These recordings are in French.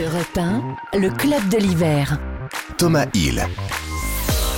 Europe 1, le club de l'hiver. Thomas Hill.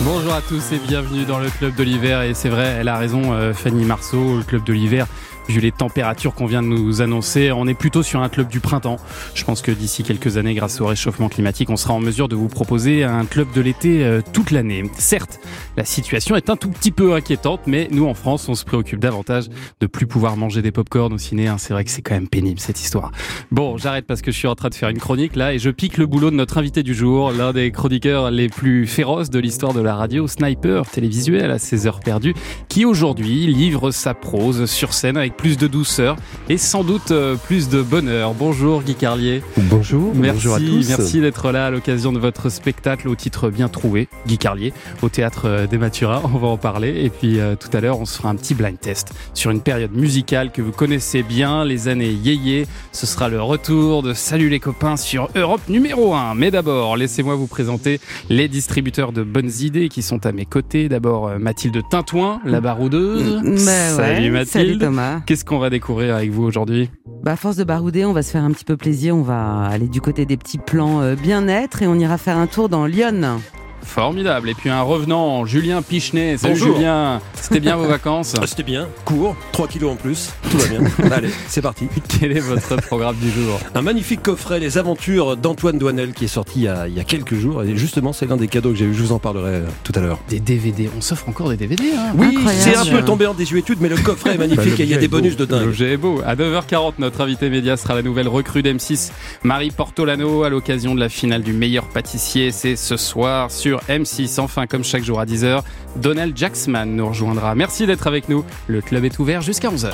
Bonjour à tous et bienvenue dans le club de l'hiver. Et c'est vrai, elle a raison, euh, Fanny Marceau, le club de l'hiver vu les températures qu'on vient de nous annoncer, on est plutôt sur un club du printemps. Je pense que d'ici quelques années, grâce au réchauffement climatique, on sera en mesure de vous proposer un club de l'été euh, toute l'année. Certes, la situation est un tout petit peu inquiétante, mais nous en France, on se préoccupe davantage de plus pouvoir manger des pop-corn au ciné. Hein. C'est vrai que c'est quand même pénible cette histoire. Bon, j'arrête parce que je suis en train de faire une chronique là et je pique le boulot de notre invité du jour, l'un des chroniqueurs les plus féroces de l'histoire de la radio, sniper télévisuel à ses heures perdues, qui aujourd'hui livre sa prose sur scène avec plus de douceur et sans doute euh, plus de bonheur. Bonjour Guy Carlier. Bonjour, merci, bonjour à tous. Merci d'être là à l'occasion de votre spectacle au titre bien trouvé, Guy Carlier, au théâtre euh, des Mathurins. On va en parler. Et puis euh, tout à l'heure, on se fera un petit blind test sur une période musicale que vous connaissez bien, les années yéyé. Ce sera le retour de Salut les copains sur Europe numéro 1. Mais d'abord, laissez-moi vous présenter les distributeurs de bonnes idées qui sont à mes côtés. D'abord, Mathilde Tintouin, la baroudeuse. Bah salut Mathilde. Salut Thomas. Qu'est-ce qu'on va découvrir avec vous aujourd'hui? Bah, force de barouder, on va se faire un petit peu plaisir. On va aller du côté des petits plans euh, bien-être et on ira faire un tour dans Lyon. Formidable. Et puis un revenant, Julien Pichenet. Salut Bonjour. Julien. C'était bien vos vacances Ah, C'était bien, court, 3 kilos en plus, tout va bien. Allez, c'est parti. Quel est votre programme du jour? Un magnifique coffret, Les Aventures d'Antoine Douanel, qui est sorti il y, a, il y a quelques jours. Et justement, c'est l'un des cadeaux que j'ai eu. Je vous en parlerai euh, tout à l'heure. Des DVD. On s'offre encore des DVD. Hein Oui, c'est un peu tombé en désuétude, mais le coffret est magnifique et il y a des bonus de dingue. L'objet est beau. À 9h40, notre invité média sera la nouvelle recrue d'M6, Marie Portolano, à l'occasion de la finale du meilleur pâtissier. C'est ce soir sur M6. Enfin, comme chaque jour à 10h, Donald Jacksman nous rejoindra. Merci d'être avec nous. Le club est ouvert jusqu'à 11h.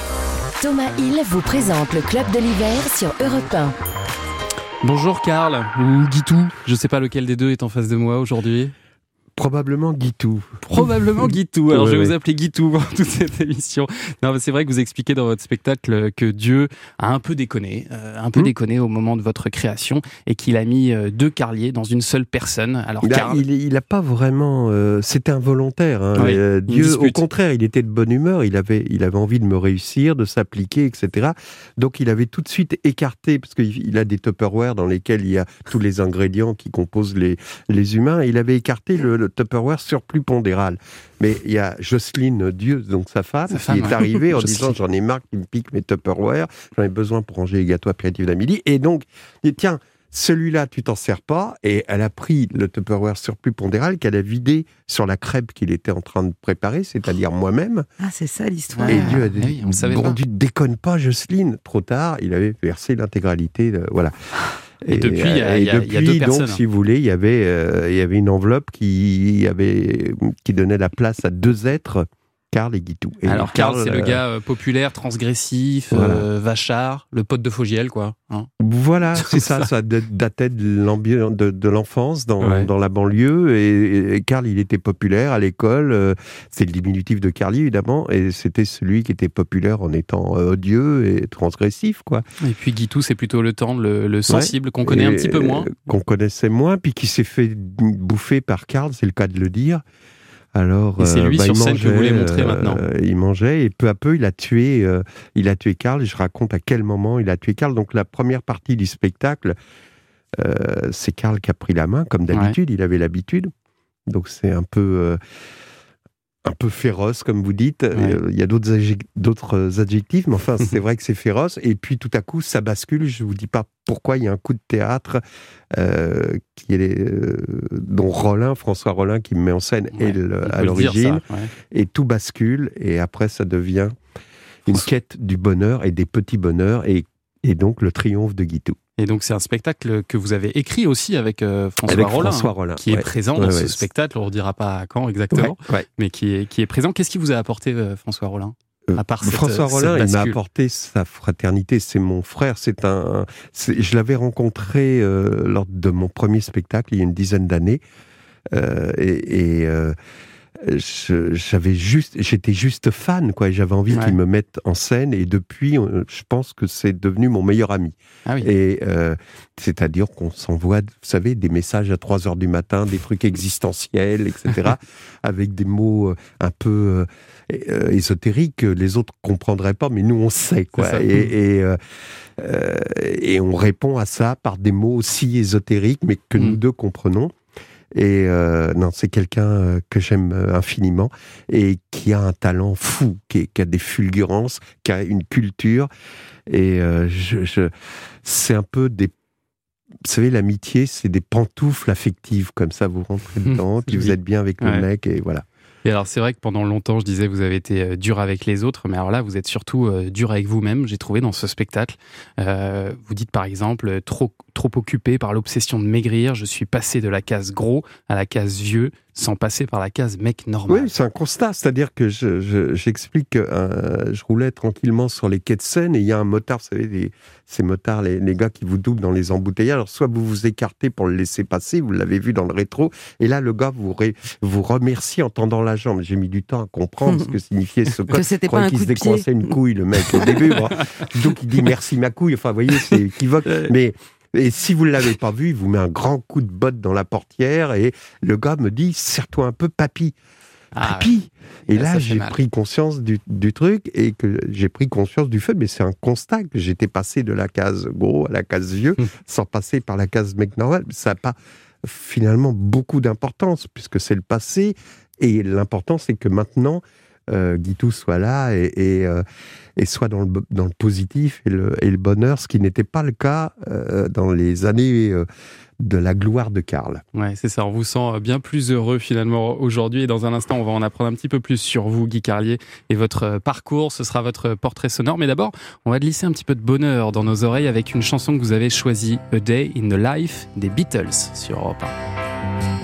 Thomas Hill vous présente le club de l'hiver sur Europe 1. Bonjour Karl, ou Guitou. Je sais pas lequel des deux est en face de moi aujourd'hui. Probablement Guitou. Probablement Guitou. Alors Ouais, je vais ouais. vous appeler Guitou pour toute cette émission. Non, mais c'est vrai que vous expliquez dans votre spectacle que Dieu a un peu déconné, euh, un peu Hmm. déconné au moment de votre création et qu'il a mis euh, deux Carliers dans une seule personne. Alors Là, Karl, il, il a pas vraiment. euh, C'était involontaire. hein. Oui, Euh, Dieu, au contraire, il était de bonne humeur. Il avait, il avait envie de me réussir, de s'appliquer, etc. Donc, il avait tout de suite écarté parce qu'il il a des Tupperware dans lesquels il y a tous les ingrédients qui composent les les humains. Il avait écarté le, le Tupperware surplus pondéral. Mais il y a Jocelyne Dieu, donc sa femme, Sa femme, qui est arrivée en disant j'en ai marre qu'il me pique mes Tupperware, j'en ai besoin pour ranger les gâteaux apéritifs d'Amélie. Et donc, il dit tiens, celui-là, tu t'en sers pas. Et elle a pris le Tupperware surplus pondéral qu'elle a vidé sur la crêpe qu'il était en train de préparer, c'est-à-dire moi-même. Ah, c'est ça l'histoire. et Ah, Dieu a eh dit oui, on le savait Bon pas. Dieu, déconne pas, Jocelyne. Trop tard, il avait versé l'intégralité. de- Voilà. Et depuis, il y a- et il y a- il y a deux depuis, personnes. donc, si vous voulez, il y avait, euh, il y avait une enveloppe qui, avait, qui donnait la place à deux êtres, Karl et Guitou. Et Alors Karl, c'est le euh, gars euh, populaire, transgressif, Voilà. euh, vachard, le pote de Fogiel, quoi. hein. Voilà, c'est ça, ça d- datait de l'enfance dans, Ouais. dans la banlieue. Et, et Karl, il était populaire à l'école. c'est le diminutif de Carly, évidemment. Et c'était celui qui était populaire en étant odieux et transgressif, quoi. Et puis Guitou, c'est plutôt le tendre, le, le sensible, qu'on connaît un Et, petit peu moins. Qu'on connaissait moins, puis qui s'est fait bouffer par Karl, c'est le cas de le dire. Alors, Et c'est euh, lui bah, sur scène que vous voulez montrer euh, maintenant. Il mangeait et peu à peu, il a tué, euh, il a tué Karl. Je raconte à quel moment il a tué Karl. Donc la première partie du spectacle, c'est Karl qui a pris la main, comme d'habitude. Il avait l'habitude. Donc c'est un peu, un peu féroce, comme vous dites. Euh, Il y a d'autres d'autres adjectifs, mais enfin c'est vrai que c'est féroce. Et puis tout à coup, ça bascule. Je vous dis pas pourquoi. Il y a un coup de théâtre euh, qui est euh, dont Rollin, François Rollin, qui me met en scène, Ouais, est le- On peut à l'origine ouais. et tout bascule et après ça devient une quête du bonheur et des petits bonheurs et, et donc le triomphe de Guitou. Et donc c'est un spectacle que vous avez écrit aussi avec euh, François Avec Rollin, François Rollin, qui est présent Ouais, dans ouais, ce spectacle. On ne dira pas quand exactement, mais qui est, qui est présent. Qu'est-ce qui vous a apporté euh, François Rollin Euh, À part cette- François Rollin, il m'a apporté sa fraternité. C'est mon frère. C'est un. Je l'avais rencontré euh, lors de mon premier spectacle il y a une dizaine d'années, et, et, j'avais juste, j'étais juste fan, quoi. J'avais envie qu'ils me mettent en scène, et depuis, je pense que c'est devenu mon meilleur ami. Ah oui. Et c'est-à-dire qu'on s'envoie, vous savez, des messages à 3 heures du matin, des trucs existentiels, etc., avec des mots un peu ésotériques, les autres comprendraient pas, mais nous on sait, quoi. Et, et, et, on répond à ça par des mots aussi ésotériques, mais que nous mm. deux comprenons. Et euh, non, c'est quelqu'un euh, que j'aime euh, infiniment et qui a un talent fou, qui, a des fulgurances, qui a une culture. Et je, c'est un peu des vous savez, l'amitié, c'est des pantoufles affectives, comme ça, vous rentrez dedans, puis vous êtes bien avec le mec, et voilà. Et alors c'est vrai que pendant longtemps, je disais, vous avez été euh, dur avec les autres, mais alors là, vous êtes surtout euh, dur avec vous-même, j'ai trouvé dans ce spectacle. Euh, vous dites par exemple, trop, trop occupé par l'obsession de maigrir, je suis passé de la case gros à la case vieux, sans passer par la case mec normal. Oui, c'est un constat. C'est-à-dire que j'explique je, que euh, je roulais tranquillement sur les quais de Seine et il y a un motard, vous savez, ces motards, les, les, gars qui vous doublent dans les embouteillages. Alors, soit vous vous écartez pour le laisser passer, vous l'avez vu dans le rétro, et là, le gars vous, vous remercie en tendant la jambe. J'ai mis du temps à comprendre ce que signifiait ce code. Je croyais qu'il se décoinçait une couille, le mec, au début. Donc, il dit merci ma couille. Enfin, vous voyez, c'est équivoque. Mais et si vous ne l'avez pas vu, il vous met un grand coup de botte dans la portière et le gars me dit Serre-toi un peu, papy. Ah papy Et là, j'ai pris conscience du, truc et que j'ai pris conscience du fait, mais c'est un constat que j'étais passé de la case gros à la case vieux hum. sans passer par la case mec normal. Ça n'a pas finalement beaucoup d'importance puisque c'est le passé et l'important c'est que maintenant, euh, Guitou soit là et, euh, soit dans le, positif et le, et bonheur, ce qui n'était pas le cas euh, dans les années de la gloire de Karl. Ouais, c'est ça. On vous sent bien plus heureux finalement aujourd'hui. Et dans un instant, on va en apprendre un petit peu plus sur vous, Guy Carlier, et votre parcours. Ce sera votre portrait sonore. Mais d'abord, on va glisser un petit peu de bonheur dans nos oreilles avec une chanson que vous avez choisie, A Day in the Life des Beatles sur Europe 1.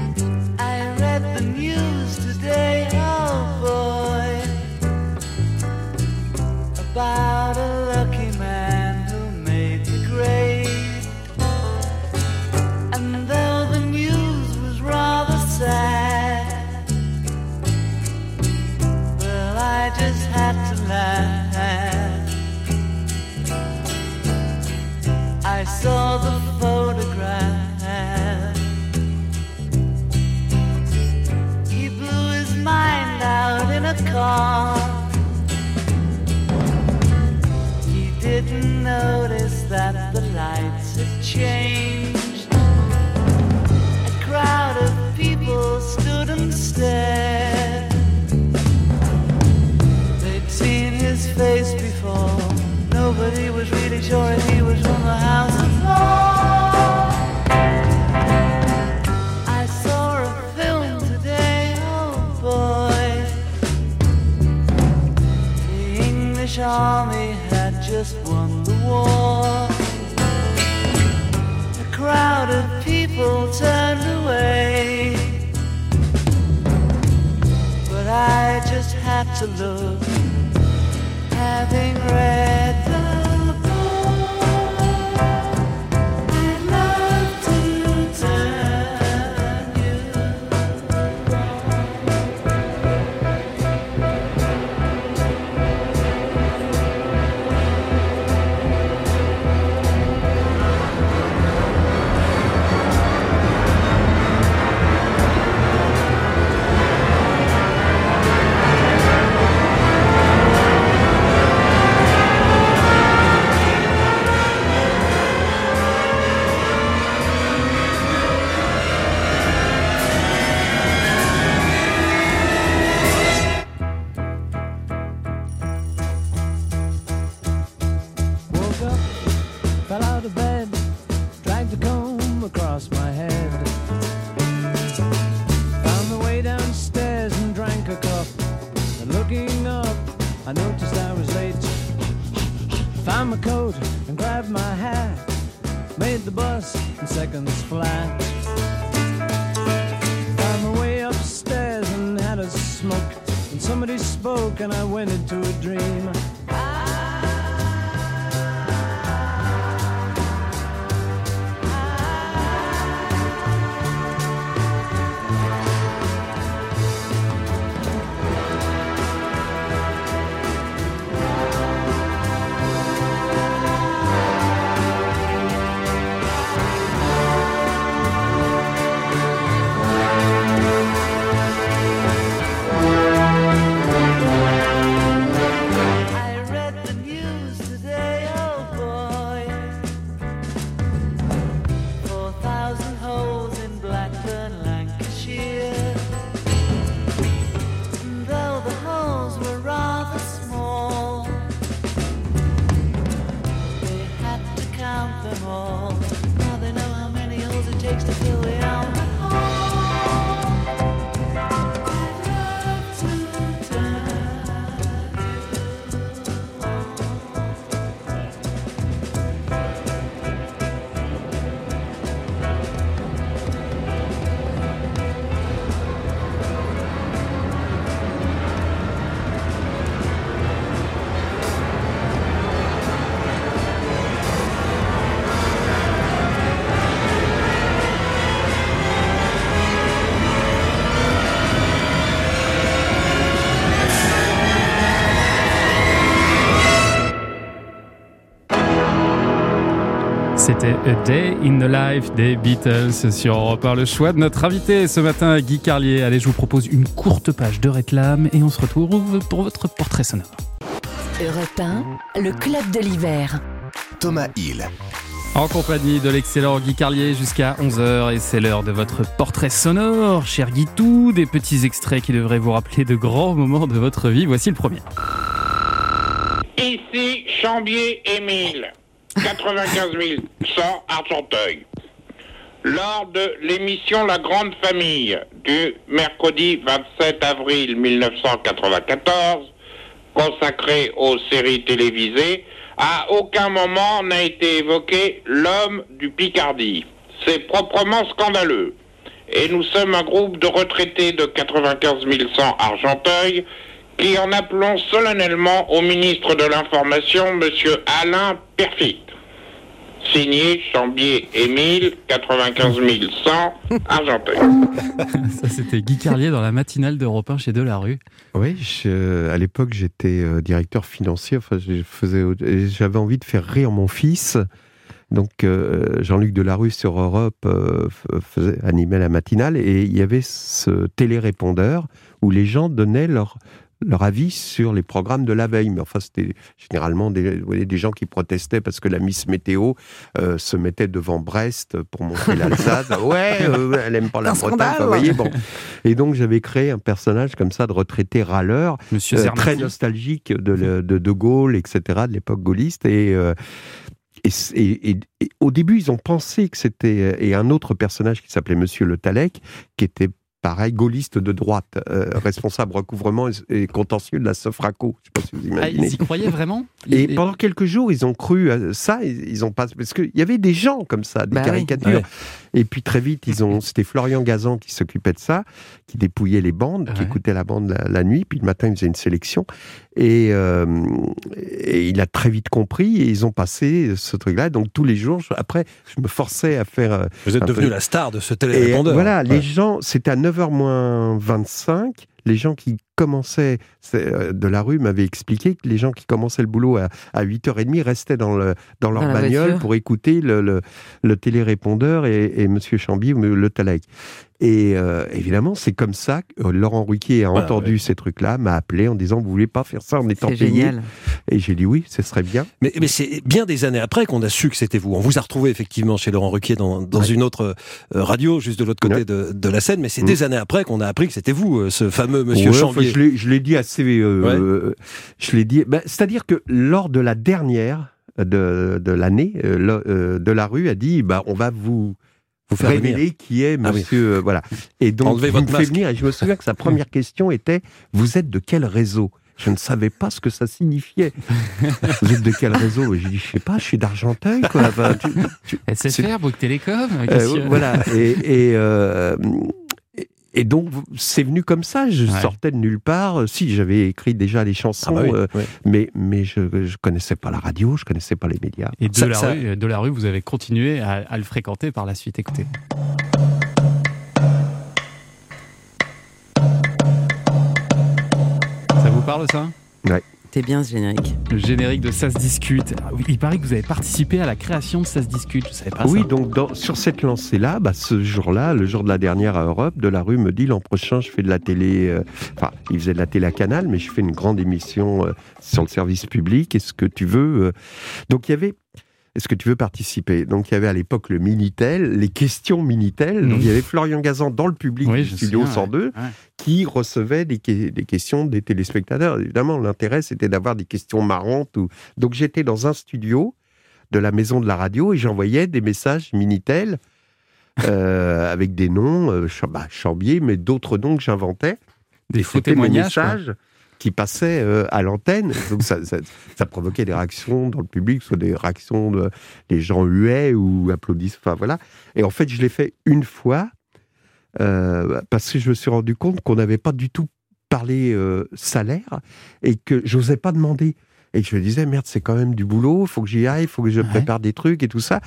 C'était A Day in the Life des Beatles sur Europe 1. Le choix de notre invité ce matin, Guy Carlier. Allez, je vous propose une courte page de réclame et on se retrouve pour votre portrait sonore. Europe 1, le club de l'hiver. Thomas Hill. En compagnie de l'excellent Guy Carlier jusqu'à 11h et c'est l'heure de votre portrait sonore, cher Guy, tout des petits extraits qui devraient vous rappeler de grands moments de votre vie. Voici le premier. Ici, Chambier-Émile, 95 100 Argenteuil. Lors de l'émission La Grande Famille du mercredi 27 avril 1994, consacrée aux séries télévisées, à aucun moment n'a été évoqué l'homme du Picardie. C'est proprement scandaleux. Et nous sommes un groupe de retraités de 95 100 Argenteuil qui en appelons solennellement au ministre de l'Information, M. Alain Perfit. Signé Chambier Émile, 95 100, Argenteuil. Ça, c'était Guy Carlier dans la matinale d'Europe 1 chez Delarue. Oui, je- à l'époque, j'étais euh, directeur financier. Enfin, je faisais, et j'avais envie de faire rire mon fils. Donc, euh, Jean-Luc Delarue sur Europe euh, f- faisait, animait la matinale et il y avait ce télérépondeur où les gens donnaient leur, leur avis sur les programmes de la veille. Mais enfin, c'était généralement des, vous voyez, des gens qui protestaient parce que la Miss Météo euh, se mettait devant Brest pour montrer l'Alsace. ouais, euh, elle aime pas la Bretagne. Enfin, vous voyez, bon. Et donc, j'avais créé un personnage comme ça de retraité râleur, Monsieur euh, très nostalgique de, le- de De Gaulle, etc., de l'époque gaulliste. Et, euh, et- et- et au début, ils ont pensé que c'était. Et un autre personnage qui s'appelait Monsieur Le Talec, qui était pareil, gaulliste de droite, euh, responsable recouvrement et, et contentieux de la Sofraco. Je sais pas si vous Ah, imaginez. ils y croyaient vraiment Et Ils- pendant quelques jours, ils ont cru à ça. Ils ils ont pas parce qu'il y avait des gens comme ça, des Bah oui. caricatures. Ouais. Et puis très vite, ils ont. C'était Florian Gazan qui s'occupait de ça, qui dépouillait les bandes, qui écoutait la bande la, la nuit. Puis le matin, il faisait une sélection. Et, euh, et il a très vite compris. Et ils ont passé ce truc-là. Donc tous les jours, je- après, je me forçais à faire. euh, Vous êtes devenu peu. la star de ce et télérépondeur. voilà, Ouais. les gens, c'était à 9h moins 25. Les gens qui commençaient euh, de la rue m'avaient expliqué que les gens qui commençaient le boulot à, à 8h30 restaient dans, le, dans leur Dans bagnole voiture. pour écouter le, le, le télérépondeur et, et Monsieur Chamby ou le Talec. Et euh, évidemment, c'est comme ça que euh, Laurent Ruquier a Voilà, entendu ouais. ces trucs-là, m'a appelé en disant Vous voulez pas faire ça en étant C'est payé génial. Et j'ai dit Oui, ce serait bien. Mais, mais c'est bien des années après qu'on a su que c'était vous. On vous a retrouvé effectivement chez Laurent Ruquier dans, dans Ouais. une autre euh, radio, juste de l'autre côté Ouais. de, de la scène, mais c'est Mm. des années après qu'on a appris que c'était vous, euh, ce fameux monsieur Ouais, Chambier. enfin, je l'ai- je l'ai dit assez. euh, Je l'ai dit. ben, C'est-à-dire que lors de la dernière de, de l'année, euh, euh, de la rue a dit bah, on va vous. Vous faire révéler venir. qui est Ah oui. monsieur euh, voilà et donc Enlevez vous votre me fait masque. venir et je me souviens que sa première question était vous êtes de quel réseau? Je ne savais pas ce que ça signifiait. Vous êtes de quel réseau? J'ai dit, je sais pas, je suis d'Argenteuil, quoi. Enfin, tu- tu- SFR, Bouygues Télécom euh, qu'est-ce que- voilà. Et, et, euh, et- donc, c'est venu comme ça. Je Ouais. sortais de nulle part. Si, j'avais écrit déjà les chansons, Ah bah oui, euh, ouais. mais, mais je ne connaissais pas la radio, je connaissais pas les médias. Et de, Ça- la ça- Rue, de la rue, vous avez continué à, à le fréquenter par la suite. Écoutez. Ça vous parle ça? C'était bien ce générique. Le générique de Ça se discute. Il paraît que vous avez participé à la création de Ça se discute. Je savais pas oui, ça. donc dans- sur cette lancée-là, bah, ce jour-là, le jour de la dernière à Europe, de la rue me dit l'an prochain, je fais de la télé. euh, Enfin, il faisait de la télé à Canal, mais je fais une grande émission euh, sur le service public. Est-ce que tu veux euh, Donc il y avait. Est-ce que tu veux participer? Donc il y avait à l'époque le Minitel, les questions Minitel. Donc il y avait Florian Gazan dans le public Oui, du studio souviens, 102 ouais. qui recevait des, que- des questions des téléspectateurs. Évidemment, l'intérêt c'était d'avoir des questions marrantes. Ou... Donc j'étais dans un studio de la maison de la radio et j'envoyais des messages Minitel euh, avec des noms, euh, bah, Chambier, mais d'autres noms que j'inventais. Des faux témoignages. messages qui passaient euh, à l'antenne. Donc ça, ça- ça provoquait des réactions dans le public, soit des réactions de les gens huaient ou applaudissent. Enfin voilà. Et en fait, je l'ai fait une fois euh, parce que je me suis rendu compte qu'on n'avait pas du tout parlé euh, salaire et que j'osais pas demander. Et que je me disais, merde, c'est quand même du boulot, faut que j'y aille, faut que je Ouais. prépare des trucs et tout ça.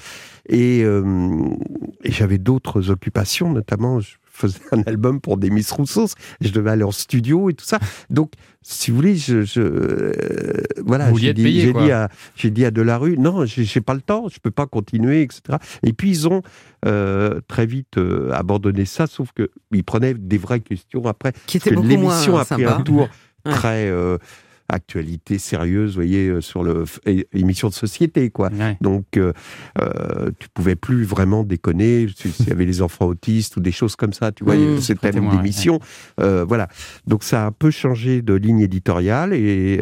Et, et j'avais d'autres occupations, notamment, je faisais un album pour des Miss Rousseau. Je devais aller en studio et tout ça. Donc, si vous voulez, je, je euh, voilà, j'ai dit, payé, dit à, j'ai dit à Delarue, non, j'ai j'ai pas le temps, je peux pas continuer, etc. Et puis ils ont euh, très vite euh, abandonné ça, sauf que ils prenaient des vraies questions après. Qui Parce était que beaucoup l'émission moins a pris sympa. un tour très euh, actualité sérieuse, vous voyez, euh, sur le émission de société, quoi. Ouais. Donc, euh, euh, tu pouvais plus vraiment déconner si- s'il y avait les enfants autistes ou des choses comme ça, tu vois, Mmh. c'était Prêtez une moins, ouais. Euh, voilà. Donc, ça a un peu changé de ligne éditoriale et.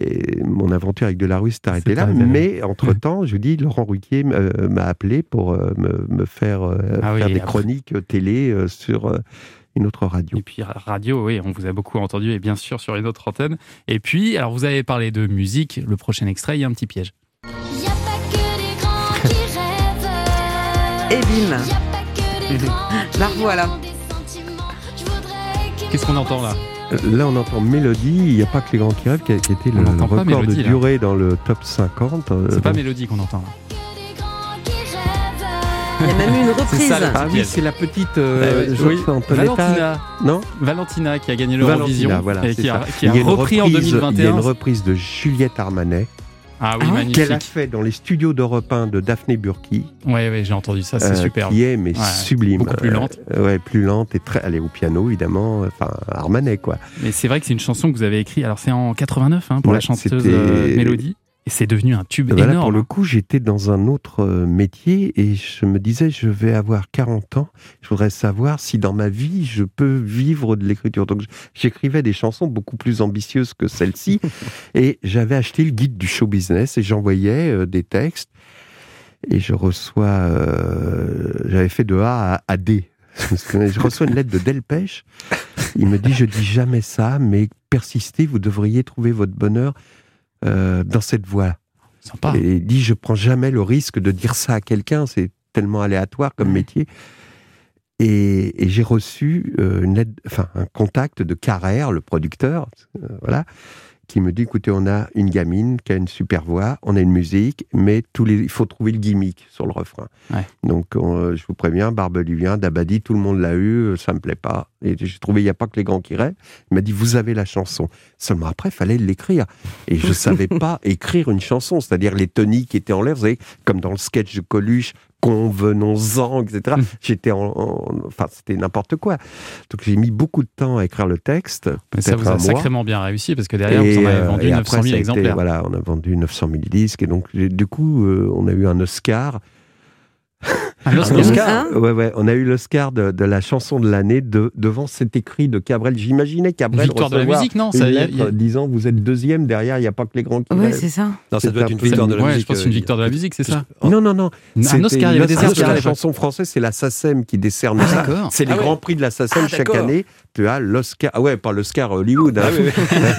Et mon aventure avec Delarue s'est arrêtée là. arrêté là. Mais entre-temps, je dis, Laurent Ruquier euh, m'a appelé pour euh, me, me faire, euh, Ah faire des après- chroniques euh, télé sur une autre radio. Et puis ra- radio, oui, on vous a beaucoup entendu et bien sûr sur une autre antenne. Et puis, alors vous avez parlé de musique, le prochain extrait, il y a un petit piège. Y a pas que les grands qui rêvent. Et bim. La revoilà. Qu'est-ce qu'on entend, là? Là, on entend Mélodie. Il n'y a pas que les grands qui rêvent, qui a, qui a été le, record Mélodie, de là. durée dans le top 50. euh, C'est pas donc- Mélodie qu'on entend. là. Que les grands qui rêvent. Il y a même eu une reprise. ça, Ah oui, c'est la petite euh, oui, Antonetta. Valentina, Non Valentina qui a gagné l'Eurovision voilà, et qui a, qui a Il y a une repris en reprise- Il y a 2021. une reprise de Juliette Armanet Ah oui, Ah magnifique. qu'elle a fait dans les studios d'Europe 1 de Daphné Burki. Ouais, ouais, j'ai entendu ça, c'est euh, superbe. Qui est mais Ouais, sublime. beaucoup plus Euh, lente. ouais, plus lente et très. Elle est au piano évidemment. Enfin, Armanet quoi. Mais c'est vrai que c'est une chanson que vous avez écrite. Alors c'est en 89 hein, pour Ouais, la chanteuse euh, Mélodie. Et c'est devenu un tube Voilà, énorme. pour le coup, j'étais dans un autre euh, métier et je me disais, je vais avoir 40 ans. Je voudrais savoir si dans ma vie, je peux vivre de l'écriture. Donc, j'écrivais des chansons beaucoup plus ambitieuses que celle-ci. et j'avais acheté le guide du show business et j'envoyais euh, des textes. Et je reçois, euh, j'avais fait de A à, à D. je reçois une lettre de Delpech. Il me dit, je dis jamais ça, mais persistez, vous devriez trouver votre bonheur euh, dans cette voie. Sympa. Et il dit, je prends jamais le risque de dire ça à quelqu'un, c'est tellement aléatoire comme métier. Et, et j'ai reçu euh, une lettre, enfin un contact de Carrère, le producteur, euh, voilà, qui me dit, écoutez, on a une gamine qui a une super voix, on a une musique, mais tous les, il faut trouver le gimmick sur le refrain. Ouais. Donc, on- je vous préviens, Barbelivien, Dabadi, tout le monde l'a eu, ça me plaît pas. Et j'ai trouvé, il n'y a pas que les grands qui rêvent. Il m'a dit, vous avez la chanson. Seulement après, il fallait l'écrire. Et je savais pas écrire une chanson, c'est-à-dire les toniques qui étaient en l'air, vous savez, comme dans le sketch de Coluche, convenons-en, etc. Mm. J'étais en, en- enfin, c'était n'importe quoi. Donc j'ai mis beaucoup de temps à écrire le texte, Mais ça vous a sacrément bien réussi parce que derrière, vous en avez euh, vendu et 900 après, 000 ça a été- exemplaires. voilà, on a vendu 900 000 disques et donc du coup, euh, on a eu un Oscar. Un Oscar. Un Oscar Hein Ouais, ouais, on a eu l'Oscar de, de la chanson de l'année de, devant cet écrit de Cabrel. J'imaginais Cabrel Victoire de la musique, non une ça, y a- lettre y a- disant vous êtes deuxième derrière, il n'y a pas que les grands qui Ouais, rêvent. c'est ça. Non, ça C'est doit être un une victoire de la Ouais, musique. je pense euh, une victoire de la musique, c'est ça Non, non, non. Un Oscar, il y avait des l'Oscar de Oscars. la chanson française, c'est la SACEM qui décerne Ah, ça. d'accord. C'est les Ah ouais. grands prix de la SACEM Ah, chaque année. Tu as l'Oscar. Ah ouais, pas l'Oscar Hollywood. hein. Ah oui,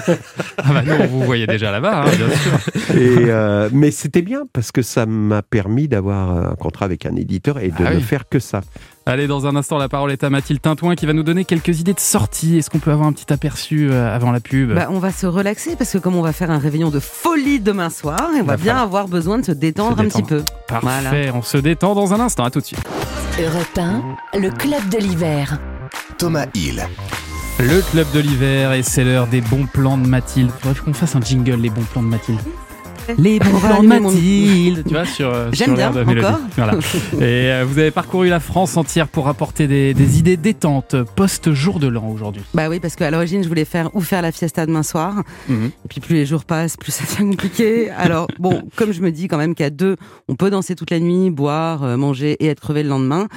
oui. Ah bah non, vous voyez déjà là-bas, hein, bien sûr. Et, euh, mais c'était bien parce que ça m'a permis d'avoir un contrat avec un éditeur et de Ah ne oui. faire que ça. Allez, dans un instant, la parole est à Mathilde Tintouin qui va nous donner quelques idées de sortie. Est-ce qu'on peut avoir un petit aperçu euh, avant la pub? Bah, on va se relaxer parce que comme on va faire un réveillon de folie demain soir, on va Va bien falloir avoir besoin de se détendre se un petit peu. Parfait, on se détend dans un instant. À tout de suite. Europe 1, le club de l'hiver. Thomas Hill. Le club de l'hiver et c'est l'heure des bons plans de Mathilde. Faudrait qu'on fasse un jingle, les bons plans de Mathilde. Les bons plans de Mathilde, tu vois, sur, euh, J'aime sur bien, de Mélodie. encore. Voilà. Et euh, vous avez parcouru la France entière pour apporter des, des idées détentes post-jour de l'an aujourd'hui. Bah oui, parce qu'à l'origine, je voulais faire ou faire la fiesta demain soir. Mhm. Et puis plus les jours passent, plus ça devient compliqué. Alors bon, comme je me dis quand même qu'à deux, on peut danser toute la nuit, boire, euh, manger et être crevé le lendemain.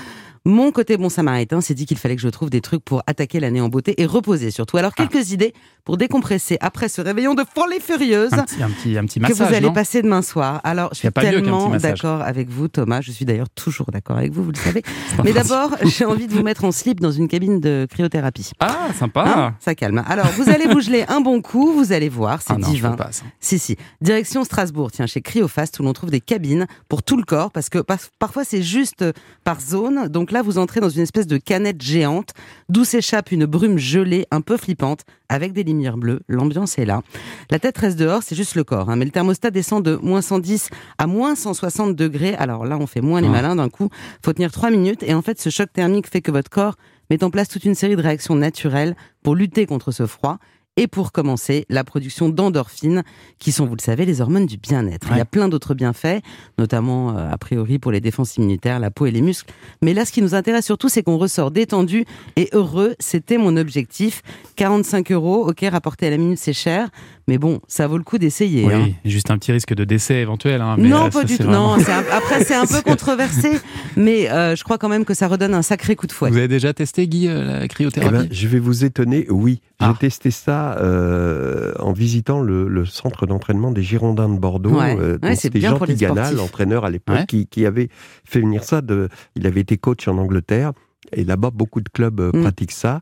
Mon côté bon samaritain s'est dit qu'il fallait que je trouve des trucs pour attaquer l'année en beauté et reposer surtout. Alors quelques idées pour décompresser après ce réveillon de folie furieuse Un petit, un petit, un petit que massage, vous allez passer demain soir. Alors, je suis tellement massage. d'accord avec vous, Thomas. Je suis d'ailleurs toujours d'accord avec vous, vous le savez. Mais d'abord, j'ai envie de vous mettre en slip dans une cabine de cryothérapie. Ah, sympa Hein ça calme. Alors, vous allez vous geler un bon coup, vous allez voir, c'est Ah divin. pas. Si, si. Direction Strasbourg, tiens, chez Cryofast, où l'on trouve des cabines pour tout le corps, parce que par- parfois c'est juste par zone. Donc là, là, vous entrez dans une espèce de canette géante d'où s'échappe une brume gelée un peu flippante avec des lumières bleues. L'ambiance est là. La tête reste dehors, c'est juste le corps. hein. Mais le thermostat descend de moins 110 à moins 160 degrés. Alors là, on fait moins les malins d'un coup. Faut tenir trois minutes. Et en fait, ce choc thermique fait que votre corps met en place toute une série de réactions naturelles pour lutter contre ce froid. Et pour commencer, la production d'endorphines, qui sont, vous le savez, les hormones du bien-être. Il y a plein d'autres bienfaits, notamment, euh, a priori, pour les défenses immunitaires, la peau et les muscles. Mais là, ce qui nous intéresse surtout, c'est qu'on ressort détendu et heureux. C'était mon objectif. 45 euros, ok, rapporté à la minute, c'est cher. Mais bon, ça vaut le coup d'essayer. Oui, hein. juste un petit risque de décès éventuel. hein, mais, non, euh, pas ça, du tout. vraiment- Non, c'est un- après, c'est un peu controversé, mais euh, je crois quand même que ça redonne un sacré coup de fouet. Vous avez déjà testé, Guy, euh, la Eh cryothérapie ben, je vais vous étonner, oui. J'ai Ah. testé ça euh, en visitant le, le centre d'entraînement des Girondins de Bordeaux. Ouais. Euh, Ouais, C'était Jean Tigana, l'entraîneur à l'époque, Ouais. qui, qui avait fait venir ça. De, il avait été coach en Angleterre. Et là-bas, beaucoup de clubs euh, Mm. pratiquent ça.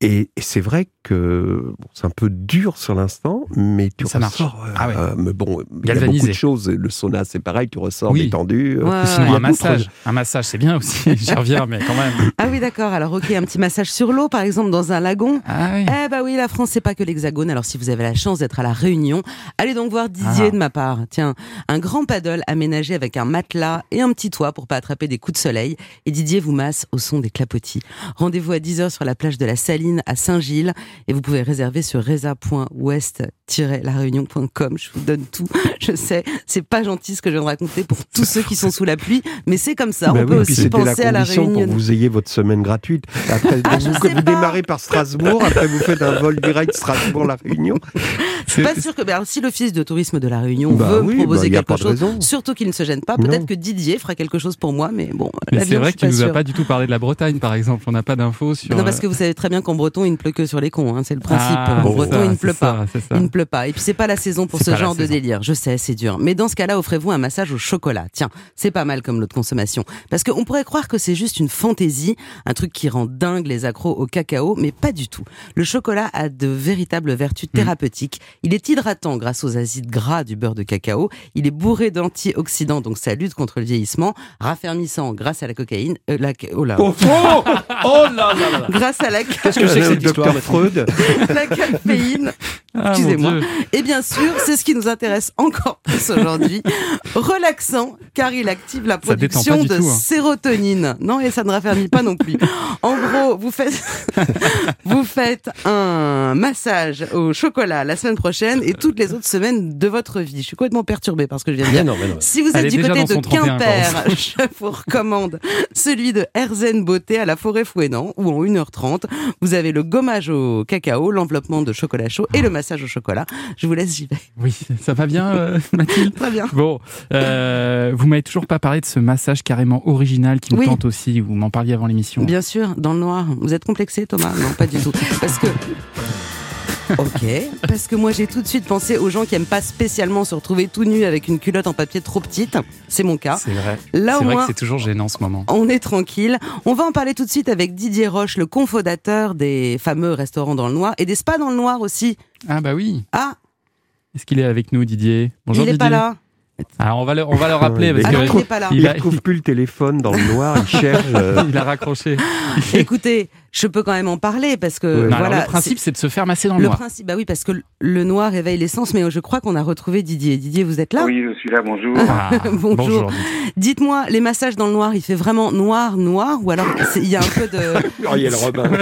Et, et c'est vrai que bon, c'est un peu dur sur l'instant, mais tu Ça marche. ressors. euh, Ah ouais. euh, mais bon, il y a beaucoup de choses. Le sauna, c'est pareil, tu ressors Oui. détendu. euh, Ouais, Ou sinon, un Il y a massage. Un massage, c'est bien aussi. J'y reviens, mais quand même. Ah oui, d'accord. Alors, ok, un petit massage sur l'eau, par exemple, dans un lagon. Ah oui. Eh bah oui, la France, c'est pas que l'Hexagone. Alors, si vous avez la chance d'être à la Réunion, allez donc voir Didier Ah. de ma part. Tiens, un grand paddle aménagé avec un matelas et un petit toit pour pas attraper des coups de soleil. Et Didier vous masse au son des clapotis. Rendez-vous à 10h sur la plage de la Saline à Saint-Gilles et vous pouvez réserver sur reza.ouest-laréunion.com. Je vous donne tout. Je sais, c'est pas gentil ce que je viens de raconter pour tous ceux qui sont sous la pluie, mais c'est comme ça. Bah On oui, peut aussi la penser à la Réunion. pour que vous ayez votre semaine gratuite. Après, Ah, vous, démarrez par Strasbourg, après vous faites un vol direct Strasbourg-La Réunion. Je suis pas sûr que ben, si l'office de tourisme de la Réunion Bah veut oui, proposer bah, quelque chose, surtout qu'il ne se gêne pas, peut-être que Didier fera quelque chose pour moi, mais bon, Mais c'est vrai qu'il nous a pas du tout parlé de la Bretagne, par exemple. On n'a pas d'infos sur. Non, parce euh, que vous savez très bien qu'en breton, il ne pleut que sur les cons, hein, c'est le principe. Ah, en breton, ça, il ne pleut pas. ça. Il ne pleut pas. Et puis c'est pas la saison pour ce genre de saison. délire. Je sais, c'est dur. Mais dans ce cas-là, offrez-vous un massage au chocolat. Tiens, c'est pas mal comme l'autre consommation. Parce qu'on pourrait croire que c'est juste une fantaisie, un truc qui rend dingue les accros au cacao, mais pas du tout. Le chocolat a de véritables vertus Mm. thérapeutiques. Il est hydratant grâce aux acides gras du beurre de cacao. Il est bourré d'antioxydants, donc ça lutte contre le vieillissement. Raffermissant grâce à la cocaïne. euh, la, oh là. Oh, oh, oh là là là Grâce à la, Qu'est-ce que c'est que Le docteur Freud. la caféine. Ah, Excusez-moi. Et bien sûr, c'est ce qui nous intéresse encore plus aujourd'hui. Relaxant, car il active la production de tout, hein. sérotonine. Non, et ça ne raffermit pas non plus. En gros, vous faites, vous faites un massage au chocolat la semaine prochaine et toutes les autres semaines de votre vie. Je suis complètement perturbée par ce que je viens de dire. Bien non, mais non. Si vous êtes du côté de son 31 Quimper, je vous recommande celui de Herzen Beauté à la forêt Fouénan, où en 1h30, vous avez le gommage au cacao, l'enveloppement de chocolat chaud et le massage au chocolat. Je vous laisse, j'y vais. Oui, ça va bien, euh, Mathilde Très bien. Bon, euh, vous m'avez toujours pas parlé de ce massage carrément original qui Oui. tente aussi. Vous m'en parliez avant l'émission. Bien sûr, dans le noir. Vous êtes complexé, Thomas? Non, pas du tout. Parce que. Ok, parce que moi j'ai tout de suite pensé aux gens qui aiment pas spécialement se retrouver tout nus avec une culotte en papier trop petite. C'est mon cas. C'est vrai. Là C'est au vrai moins, que c'est toujours gênant en ce moment. on est tranquille. On va en parler tout de suite avec Didier Roche, le cofondateur des fameux restaurants dans le noir et des spas dans le noir aussi. Ah bah oui. Ah, Est-ce qu'il est avec nous, Didier? Bonjour il est Didier. pas là. Alors on va le, on va le rappeler Ouais, parce Ah que il n'est pas là. il Il trouve plus le téléphone dans le noir, il cherche. euh, il a raccroché. Écoutez, je peux quand même en parler parce que. Non, alors, le principe, c'est de se faire masser dans le Le noir. principe, bah oui, parce que le noir éveille l'essence, mais je crois qu'on a retrouvé Didier. Didier, vous êtes là Oui, je suis là, bonjour. Ah, Bonjour. Didier. Dites-moi, les massages dans le noir, il fait vraiment noir, noir, ou alors il y a un peu de. Muriel Robin. non,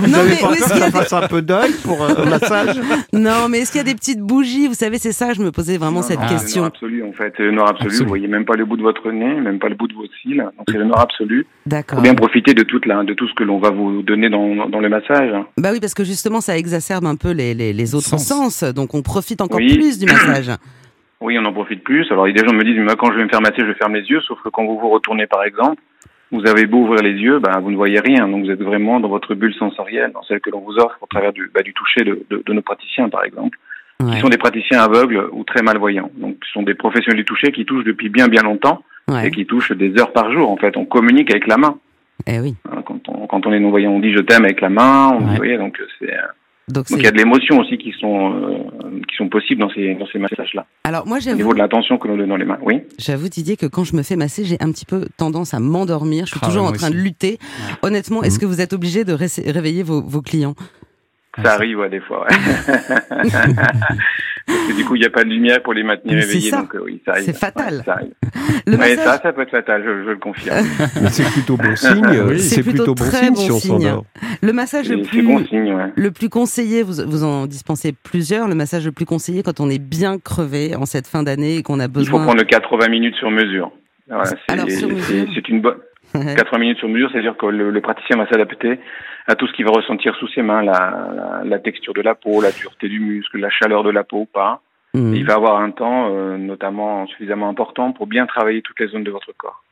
Vous avez mais pas peur qu'il y a ça des- fasse un peu d'œil pour un massage Non, mais est-ce qu'il y a des petites bougies Vous savez, c'est ça, je me posais vraiment Non, cette non, C'est le question. noir absolu, en fait. C'est le noir absolu. Absolu. Vous voyez même pas le bout de votre nez, même pas le bout de vos cils. Donc c'est le noir absolu. D'accord. Faut bien profiter de toute la, de tout ce que l'on va vous donner dans, dans le massage. Bah oui, parce que justement, ça exacerbe un peu les, les, les autres Sens. sens, donc on profite encore Oui. plus du massage. Oui, on en profite plus. Alors des gens me disent, moi, quand je vais me faire masser, je ferme les yeux. Sauf que quand vous vous retournez, par exemple, vous avez beau ouvrir les yeux, ben, vous ne voyez rien. Donc vous êtes vraiment dans votre bulle sensorielle, dans celle que l'on vous offre au travers du, bah, du toucher de, de, de nos praticiens, par exemple. Ouais, qui sont des praticiens aveugles ou très malvoyants. Donc, ce sont des professionnels du toucher qui touchent depuis bien bien longtemps ouais. et qui touchent des heures par jour. En fait, on communique avec la main. Eh oui. Hein, Quand on, quand on est non voyant, on dit je t'aime avec la main. On, Ouais. Voyez, donc c'est Donc, Donc il y a de l'émotion aussi qui sont euh, qui sont possibles dans ces dans ces massages-là. Alors moi Au niveau j'avoue, de l'attention que l'on donne dans les mains. Oui. j'avoue Didier que quand je me fais masser, j'ai un petit peu tendance à m'endormir. Je suis Ah toujours en train de lutter. Honnêtement, est-ce que vous êtes obligé de ré- réveiller vos, vos clients? Ça arrive ouais, des fois. Ouais. Parce que du coup il n'y a pas de lumière pour les maintenir Mais c'est éveillés. ça. Donc euh, oui, ça arrive. C'est fatal. Ouais, ça arrive. Le Ouais, ça ça peut être fatal. Je, je le confirme. Mais c'est plutôt bon signe. Oui, c'est c'est plutôt plutôt, bon très signe bon si on signe. s'endort. le massage le plus bon signe. Ouais. le plus conseillé, vous, vous en dispensez plusieurs. Le massage le plus conseillé quand on est bien crevé en cette fin d'année et qu'on a Il faut besoin. prendre le 80 minutes sur mesure. Voilà, c'est Alors, sur c'est- mesure c'est une bonne 80 minutes sur mesure, c'est-à-dire que le, le praticien va s'adapter à tout ce qu'il va ressentir sous ses mains, la, la, la texture de la peau, la dureté du muscle, la chaleur de la peau ou pas. Hmm. Il va avoir un temps, euh, notamment suffisamment important, pour bien travailler toutes les zones de votre corps.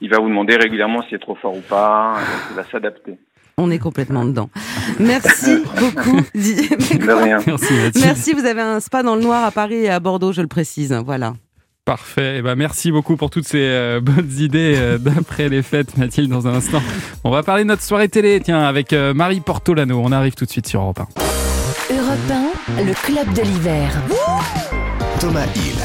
Il va vous demander régulièrement si c'est trop fort ou pas. il va s'adapter. On est complètement dedans. Merci beaucoup, Didier. De rien. Merci. Merci, vous avez un spa dans le noir à Paris et à Bordeaux, je le précise. Voilà. Parfait. Eh ben, merci beaucoup pour toutes ces euh, bonnes idées euh, d'après les fêtes, Mathilde, dans un instant. On va parler de notre soirée télé, tiens, avec euh, Marie Portolano. On arrive tout de suite sur Europe 1. Europe 1, le club de l'hiver. Thomas Hill.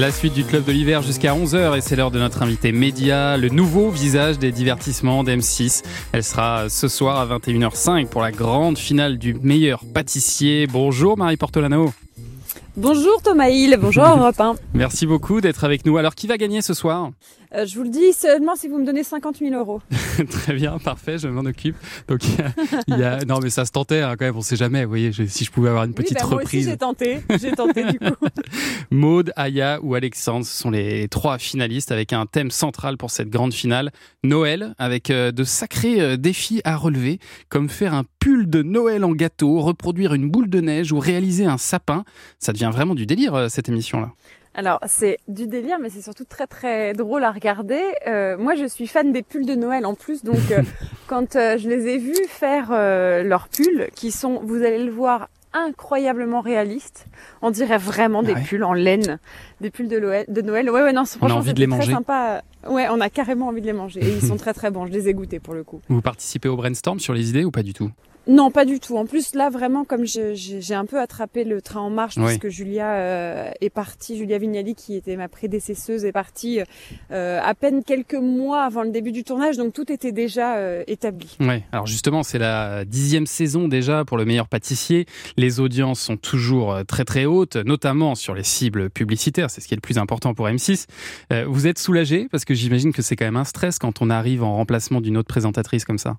La suite du club de l'hiver jusqu'à 11h et c'est l'heure de notre invité média, le nouveau visage des divertissements d'M6. Elle sera ce soir à 21h05 pour la grande finale du meilleur pâtissier. Bonjour Marie Portolano. Bonjour Thomas Hill, bonjour Europe 1. Merci beaucoup d'être avec nous. Alors qui va gagner ce soir? Euh, je vous le dis seulement si vous me donnez 50 000 euros. Très bien, parfait, je m'en occupe. Donc il y a, il y a- non mais ça se tentait hein, quand même, on sait jamais. Vous voyez, je- si je pouvais avoir une petite oui, bah, moi aussi reprise. j'ai tenté, j'ai tenté du coup. Maude, Aya ou Alexandre, ce sont les trois finalistes avec un thème central pour cette grande finale. Noël, avec euh, de sacrés euh, défis à relever, comme faire un pull de Noël en gâteau, reproduire une boule de neige ou réaliser un sapin. Ça devient vraiment du délire, cette émission-là. Alors c'est du délire mais c'est surtout très très drôle à regarder. Euh, moi je suis fan des pulls de Noël en plus donc euh, quand euh, je les ai vus faire leurs pulls qui sont, vous allez le voir, incroyablement réalistes. On dirait vraiment des Ah ouais. pulls en laine, des pulls de Noël. De Noël. Ouais ouais non, c'est- On a franchement envie de c'était les très manger. sympa. Ouais, on a carrément envie de les manger et ils sont très très bons. Je les ai goûtés pour le coup. Vous participez au brainstorm sur les idées ou pas du tout? Non, pas du tout. En plus, là, vraiment, comme j'ai un peu attrapé le train en marche, Oui. puisque Julia euh, est partie, Julia Vignali, qui était ma prédécesseuse, est partie euh, à peine quelques mois avant le début du tournage, donc tout était déjà euh, établi. Ouais, alors justement, c'est la dixième saison déjà pour le meilleur pâtissier. Les audiences sont toujours euh, très très hautes, notamment sur les cibles publicitaires, c'est ce qui est le plus important pour M6. Euh, vous êtes soulagé parce que j'imagine que c'est quand même un stress quand on arrive en remplacement d'une autre présentatrice comme ça.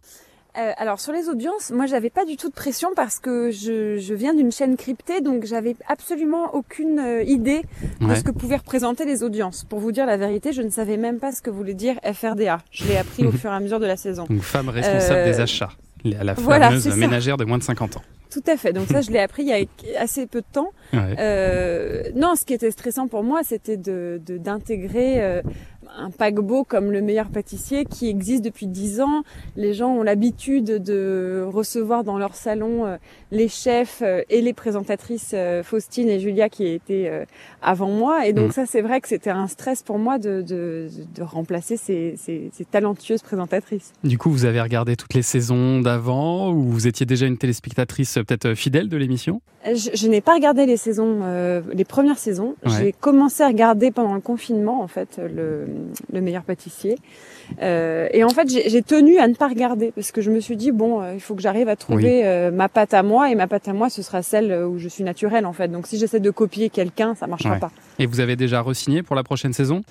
Euh, alors sur les audiences, moi j'avais pas du tout de pression parce que je, je viens d'une chaîne cryptée, donc j'avais absolument aucune euh, idée de Ouais. ce que pouvaient représenter les audiences. Pour vous dire la vérité, je ne savais même pas ce que voulait dire FRDA. Je l'ai appris au fur et à mesure de la saison. Donc femme responsable Euh, des achats, la voilà, fameuse ça. ménagère de moins de 50 ans. Tout à fait. Donc ça, je l'ai appris il y a assez peu de temps. Ouais. Euh, non, ce qui était stressant pour moi, c'était de de- d'intégrer euh, un paquebot comme le meilleur pâtissier qui existe depuis dix ans. Les gens ont l'habitude de recevoir dans leur salon euh, les chefs euh, et les présentatrices euh, Faustine et Julia qui étaient avant moi. Et donc Mm. ça, c'est vrai que c'était un stress pour moi de, de, de remplacer ces, ces, ces talentueuses présentatrices. Du coup, vous avez regardé toutes les saisons d'avant ou vous étiez déjà une téléspectatrice peut-être fidèle de l'émission? Je, je n'ai pas regardé les saisons, euh, les premières saisons. Ouais. J'ai commencé à regarder pendant le confinement, en fait, le, le meilleur pâtissier. Euh, et en fait, j'ai tenu à ne pas regarder parce que je me suis dit bon, euh, il faut que j'arrive à trouver euh, ma pâte à moi et ma pâte à moi, ce sera celle où je suis naturelle, en fait. Donc, si j'essaie de copier quelqu'un, ça marchera Ouais. pas. Et vous avez déjà re-signé pour la prochaine saison?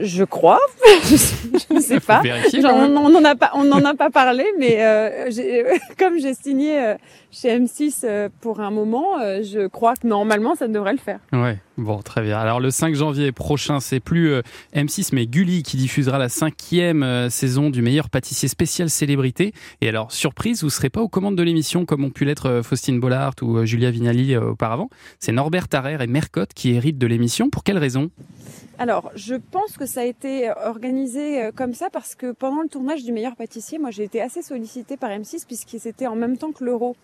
Je crois, je ne sais pas. Vérifier Genre, on n'en a pas, on n'en a pas parlé, mais euh, comme j'ai signé euh, chez M6 euh, pour un moment, je crois que normalement ça devrait le faire. Ouais, bon, très bien. Alors le 5 janvier prochain, c'est plus euh, M6 mais Gulli qui diffusera la cinquième saison du meilleur pâtissier spécial célébrité. Et alors, surprise, vous serez pas aux commandes de l'émission comme ont pu l'être Faustine Bollard ou Julia Vignali auparavant. C'est Norbert Tarrer et Mercotte qui héritent de l'émission. Pour quelle raison? Alors, je pense que ça a été organisé euh, comme ça parce que pendant le tournage du meilleur pâtissier, moi j'ai été assez sollicitée par M6 puisque c'était en même temps que l'Euro.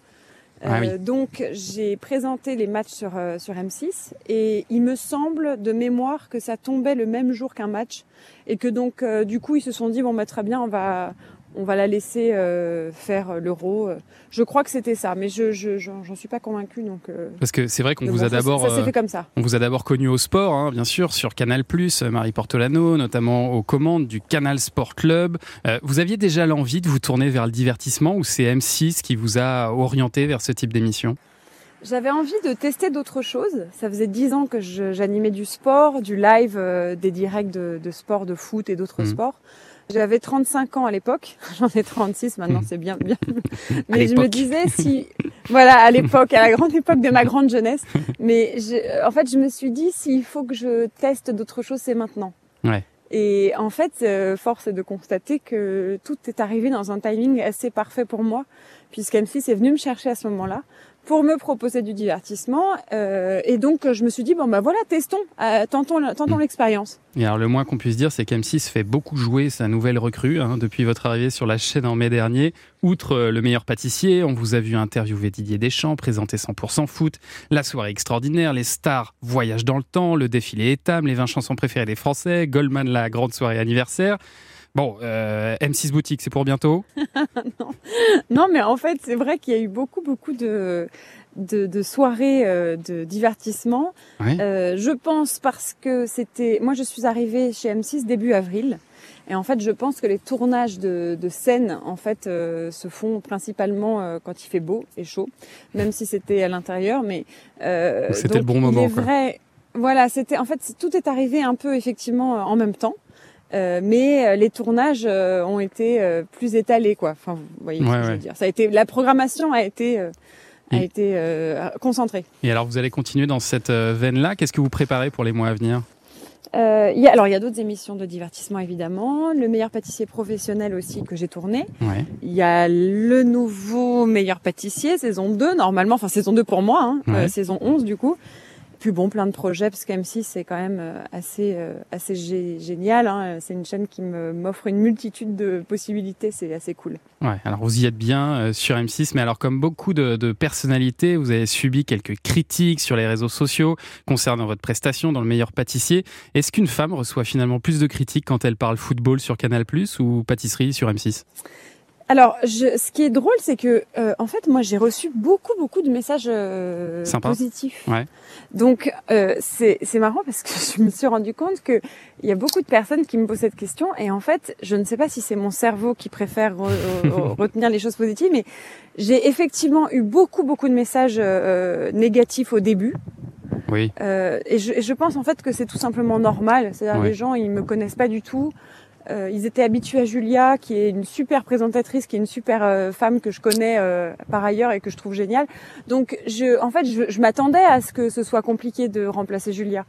Ah oui. Euh, donc j'ai présenté les matchs sur, euh, sur M6 et il me semble de mémoire que ça tombait le même jour qu'un match et que donc euh, du coup ils se sont dit bon bah très bien on va on va la laisser euh, faire l'euro. Je crois que c'était ça, mais je je- j'en suis pas convaincue. Donc, euh, Parce que c'est vrai qu'on vous bon, a d'abord. Ça, euh, fait comme ça. On vous a d'abord connu au sport, hein, bien sûr, sur Canal+, Marie Portolano, notamment aux commandes du Canal Sport Club. Euh, vous aviez déjà l'envie de vous tourner vers le divertissement ou c'est M6 qui vous a orienté vers ce type d'émission? J'avais envie de tester d'autres choses. Ça faisait dix ans que j'animais du sport, du live, euh, des directs de, de sport, de foot et d'autres Mhm. sports. J'avais 35 ans à l'époque. J'en ai 36 maintenant, Mhm. c'est bien, bien. Mais je me disais si, voilà, à l'époque, à la grande époque de ma grande jeunesse. Mais je- en fait, je me suis dit s'il faut que je teste d'autres choses, c'est maintenant. Ouais. Et en fait, euh, force est de constater que tout est arrivé dans un timing assez parfait pour moi, puisqu'M6 est venu me chercher à ce moment-là pour me proposer du divertissement. euh, et donc, je me suis dit, bon, bah voilà, testons, euh, tentons, tentons l'expérience. Et alors le moins qu'on puisse dire, c'est qu'M6 fait beaucoup jouer sa nouvelle recrue hein, depuis votre arrivée sur la chaîne en mai dernier. Outre euh, le meilleur pâtissier, on vous a vu interviewer Didier Deschamps, présenter 100% foot, la soirée extraordinaire, les stars voyagent dans le temps, le défilé Etam, les 20 chansons préférées des Français, Goldman la grande soirée anniversaire. Bon, euh, M6 boutique, c'est pour bientôt. Non, mais en fait, c'est vrai qu'il y a eu beaucoup, beaucoup de, de, de soirées euh, de divertissement. Euh, je pense parce que c'était... Moi, je suis arrivée chez M6 début avril. Et en fait, je pense que les tournages de, de scènes, en fait, euh, se font principalement euh, quand il fait beau et chaud, même si c'était à l'intérieur. Mais euh, c'était le bon moment, Il est quoi. vrai. Voilà, c'était en fait tout est arrivé un peu effectivement en même temps. Euh, mais euh, les tournages euh, ont été euh, plus étalés, quoi. Enfin, vous voyez ce Ouais, que je veux dire. Ça a été, la programmation a été, euh, a été euh, concentrée. Et alors vous allez continuer dans cette veine-là. Qu'est-ce que vous préparez pour les mois à venir? Euh, il y a, alors, il y a d'autres émissions de divertissement, évidemment. Le meilleur pâtissier professionnel aussi que j'ai tourné. Ouais. Il y a le nouveau meilleur pâtissier, saison 2, normalement. Enfin, saison 2 pour moi, hein, Ouais. euh, saison 11 du coup. Puis bon, plein de projets, parce qu'M6, c'est quand même euh, assez, euh, assez gé- génial. Hein. C'est une chaîne qui m'offre une multitude de possibilités, c'est assez cool. Ouais, alors vous y êtes bien euh, sur M6, mais alors comme beaucoup de, de personnalités, vous avez subi quelques critiques sur les réseaux sociaux concernant votre prestation dans le meilleur pâtissier. Est-ce qu'une femme reçoit finalement plus de critiques quand elle parle football sur Canal+ ou pâtisserie sur M6 Alors, je, ce qui est drôle, c'est que, euh, en fait, moi, j'ai reçu beaucoup, beaucoup de messages euh, positifs. Ouais. Donc, euh, c'est marrant parce que je me suis rendu compte que il y a beaucoup de personnes qui me posent cette question et en fait, je ne sais pas si c'est mon cerveau qui préfère re- re- retenir les choses positives, mais j'ai effectivement eu beaucoup, beaucoup de messages négatifs au début. Oui. Et, je, et je pense en fait que c'est tout simplement normal. C'est-à-dire les gens, ils me connaissent pas du tout. Euh, ils étaient habitués à Julia, qui est une super présentatrice, qui est une super euh, femme que je connais euh, par ailleurs et que je trouve géniale. Donc, je, en fait, je, je m'attendais à ce que ce soit compliqué de remplacer Julia.